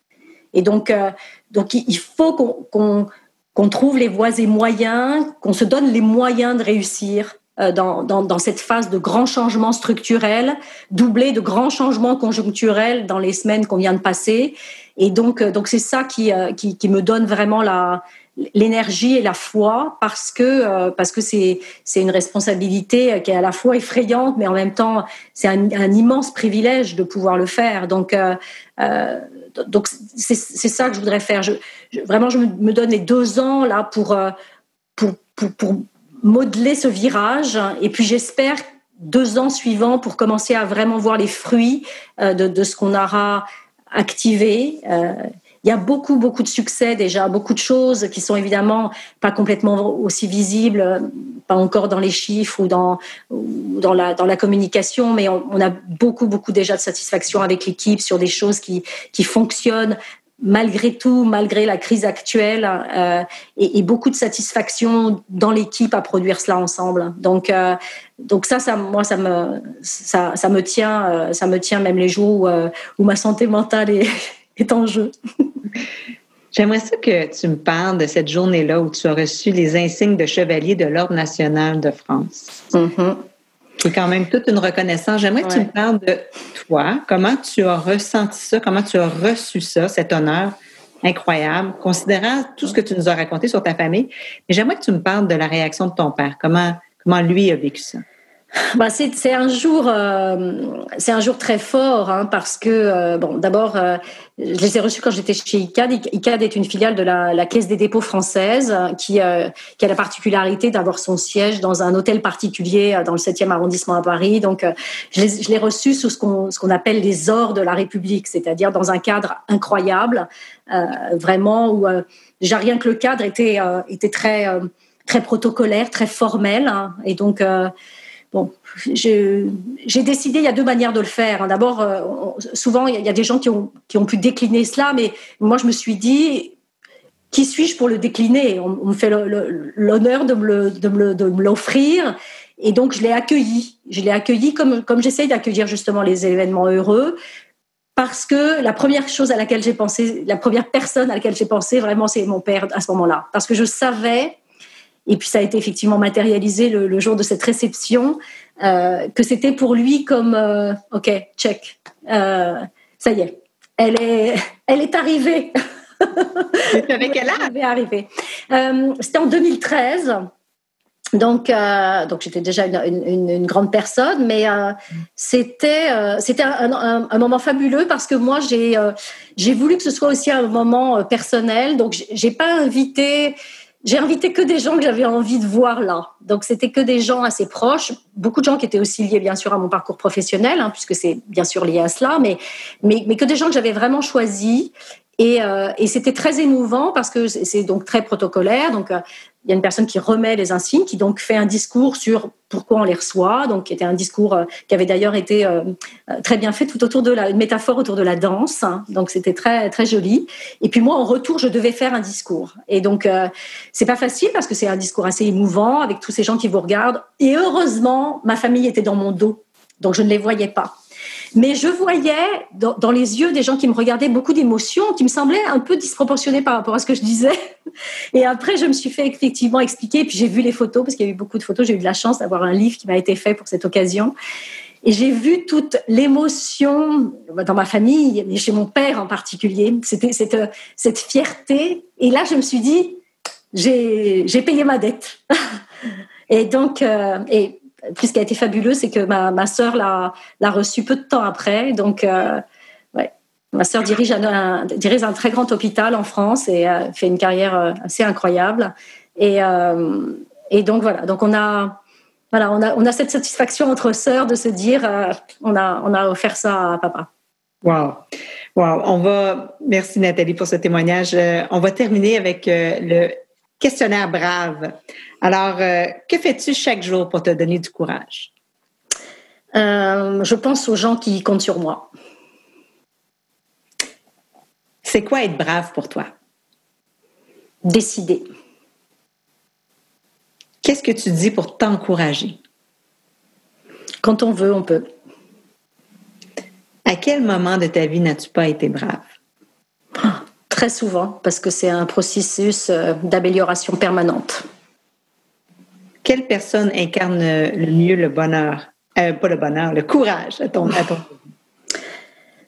Et donc, euh, donc il faut qu'on trouve les voies et moyens, qu'on se donne les moyens de réussir euh, dans, dans, cette phase de grands changements structurels, doublés de grands changements conjoncturels dans les semaines qu'on vient de passer. Et donc, euh, donc c'est ça qui, qui, qui, me donne vraiment la, l'énergie et la foi parce que euh, parce que c'est c'est une responsabilité qui est à la fois effrayante mais en même temps c'est un, immense privilège de pouvoir le faire donc euh, euh donc c'est ça que je voudrais faire vraiment je me, donne les deux ans là euh, pour pour, pour modeler ce virage. Et puis j'espère deux ans suivants pour commencer à vraiment voir les fruits de, de ce qu'on aura activé. Il y a beaucoup, beaucoup de succès déjà, beaucoup de choses qui sont évidemment pas complètement aussi visibles, pas encore dans les chiffres ou dans, dans, la, dans la communication, mais on, a beaucoup, beaucoup déjà de satisfaction avec l'équipe sur des choses qui, qui fonctionnent malgré tout, malgré la crise actuelle, euh, et, beaucoup de satisfaction dans l'équipe à produire cela ensemble. Donc, euh, donc ça, ça, moi, ça me, ça, ça me tient, euh, ça me tient même les jours où, où ma santé mentale est, est en jeu. J'aimerais ça que tu me parles de cette journée-là où tu as reçu les insignes de chevalier de l'Ordre national de France. Mm-hmm. C'est quand même toute une reconnaissance. J'aimerais que tu me parles de toi, comment tu as ressenti ça, comment tu as reçu ça, cet honneur incroyable, considérant tout ce que tu nous as raconté sur ta famille? Mais j'aimerais que tu me parles de la réaction de ton père. Comment, comment lui a vécu ça? Bah c'est un jour, euh, c'est un jour très fort hein, parce que euh, bon, d'abord, euh, je les ai reçus quand j'étais chez ICAD. ICAD est une filiale de la, la Caisse des dépôts française qui, euh, qui a la particularité d'avoir son siège dans un hôtel particulier dans le 7e arrondissement à Paris. Donc, je l'ai je reçu sous ce qu'on qu'on appelle les ors de la République, c'est-à-dire dans un cadre incroyable, vraiment où déjà rien que le cadre était était très très protocolaire, très formel, hein, et donc Bon, j'ai décidé, il y a deux manières de le faire. D'abord, euh, souvent, il y a des gens qui ont, qui ont pu décliner cela, mais moi, je me suis dit, qui suis-je pour le décliner? On, me fait l'honneur de me l'offrir. Et donc, je l'ai accueilli. Je l'ai accueilli comme, comme j'essaye d'accueillir justement les événements heureux. Parce que la première chose à laquelle j'ai pensé, la première personne à laquelle j'ai pensé, vraiment, c'est mon père à ce moment-là. Parce que je savais et puis ça a été effectivement matérialisé le, jour de cette réception, euh, que c'était pour lui comme euh, OK, check, euh, ça y est, elle est, elle est arrivée. avec Elle est arrivée. c'était en 2013. Donc, donc j'étais déjà une, une, grande personne, mais c'était c'était un, un, moment fabuleux parce que moi j'ai j'ai voulu que ce soit aussi un moment personnel. Donc j'ai pas invité j'ai invité que des gens que j'avais envie de voir là. Donc c'était que des gens assez proches, beaucoup de gens qui étaient aussi liés bien sûr à mon parcours professionnel, hein, puisque c'est bien sûr lié à cela, mais, mais, que des gens que j'avais vraiment choisis. Et, euh, c'était très émouvant parce que c'est donc très protocolaire. Donc euh, il y a une personne qui remet les insignes, qui donc fait un discours sur pourquoi on les reçoit, donc qui était un discours euh, qui avait d'ailleurs été euh, euh, très bien fait tout autour de la une métaphore autour de la danse, hein. donc c'était très très joli. Et puis moi en retour je devais faire un discours, et donc c'est pas facile parce que c'est un discours assez émouvant avec tous ces gens qui vous regardent. Et heureusement ma famille était dans mon dos, donc je ne les voyais pas. Mais je voyais dans, les yeux des gens qui me regardaient beaucoup d'émotions qui me semblaient un peu disproportionnées par rapport à ce que je disais. Et après, je me suis fait effectivement expliquer. Puis j'ai vu les photos parce qu'il y a eu beaucoup de photos. J'ai eu de la chance d'avoir un livre qui m'a été fait pour cette occasion. Et j'ai vu toute l'émotion dans ma famille, mais chez mon père en particulier. C'était cette, fierté. Et là, je me suis dit, j'ai payé ma dette. et donc, euh, et plus ce qui a été fabuleux, c'est que ma, ma sœur l'a, l'a reçu peu de temps après. Donc, euh, ouais. Ma sœur dirige un, dirige un très grand hôpital en France et euh, fait une carrière euh, assez incroyable. Et, euh, et donc, voilà. Donc, on a, voilà, on a, on a cette satisfaction entre sœurs de se dire, on, a, on a offert ça à papa. Wow. Wow, on va, merci Nathalie pour ce témoignage. On va terminer avec le questionnaire brave. Alors, euh, que fais-tu chaque jour pour te donner du courage? je pense aux gens qui comptent sur moi. C'est quoi être brave pour toi? Décider. Qu'est-ce que tu dis pour t'encourager? Quand on veut, on peut. À quel moment de ta vie n'as-tu pas été brave? Très souvent, parce que c'est un processus euh, d'amélioration permanente. Quelle personne incarne le mieux le bonheur? Euh, pas le bonheur, le courage à ton,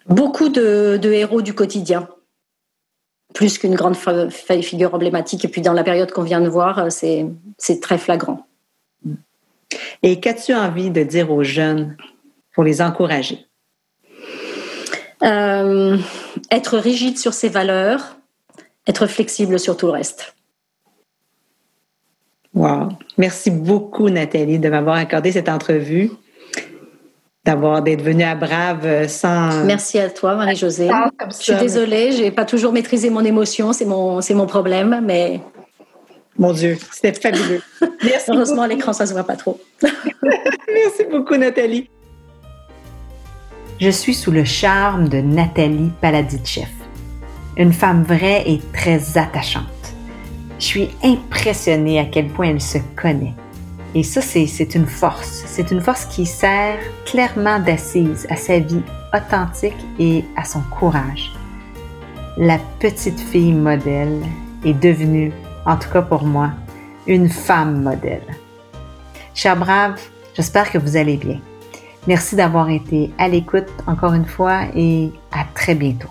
Beaucoup de, héros du quotidien, plus qu'une grande figure emblématique. Et puis dans la période qu'on vient de voir, euh, c'est très flagrant. Et qu'as-tu envie de dire aux jeunes pour les encourager? Euh, être rigide sur ses valeurs, être flexible sur tout le reste. Wow. Merci beaucoup, Nathalie, de m'avoir accordé cette entrevue, d'avoir d'être venue à Brave sans. Merci à toi, Marie-Josée. Je suis désolée, j'ai pas toujours maîtrisé mon émotion, c'est mon, c'est mon problème, mais. Mon Dieu, c'était fabuleux. Merci Heureusement, à l'écran, ça se voit pas trop. Merci beaucoup, Nathalie je suis sous le charme de Nathalie Paladitchev, une femme vraie et très attachante. Je suis impressionnée à quel point elle se connaît. Et ça, c'est une force. C'est une force qui sert clairement d'assise à sa vie authentique et à son courage. La petite fille modèle est devenue, en tout cas pour moi, une femme modèle. Chers braves, j'espère que vous allez bien. Merci d'avoir été à l'écoute encore une fois et à très bientôt.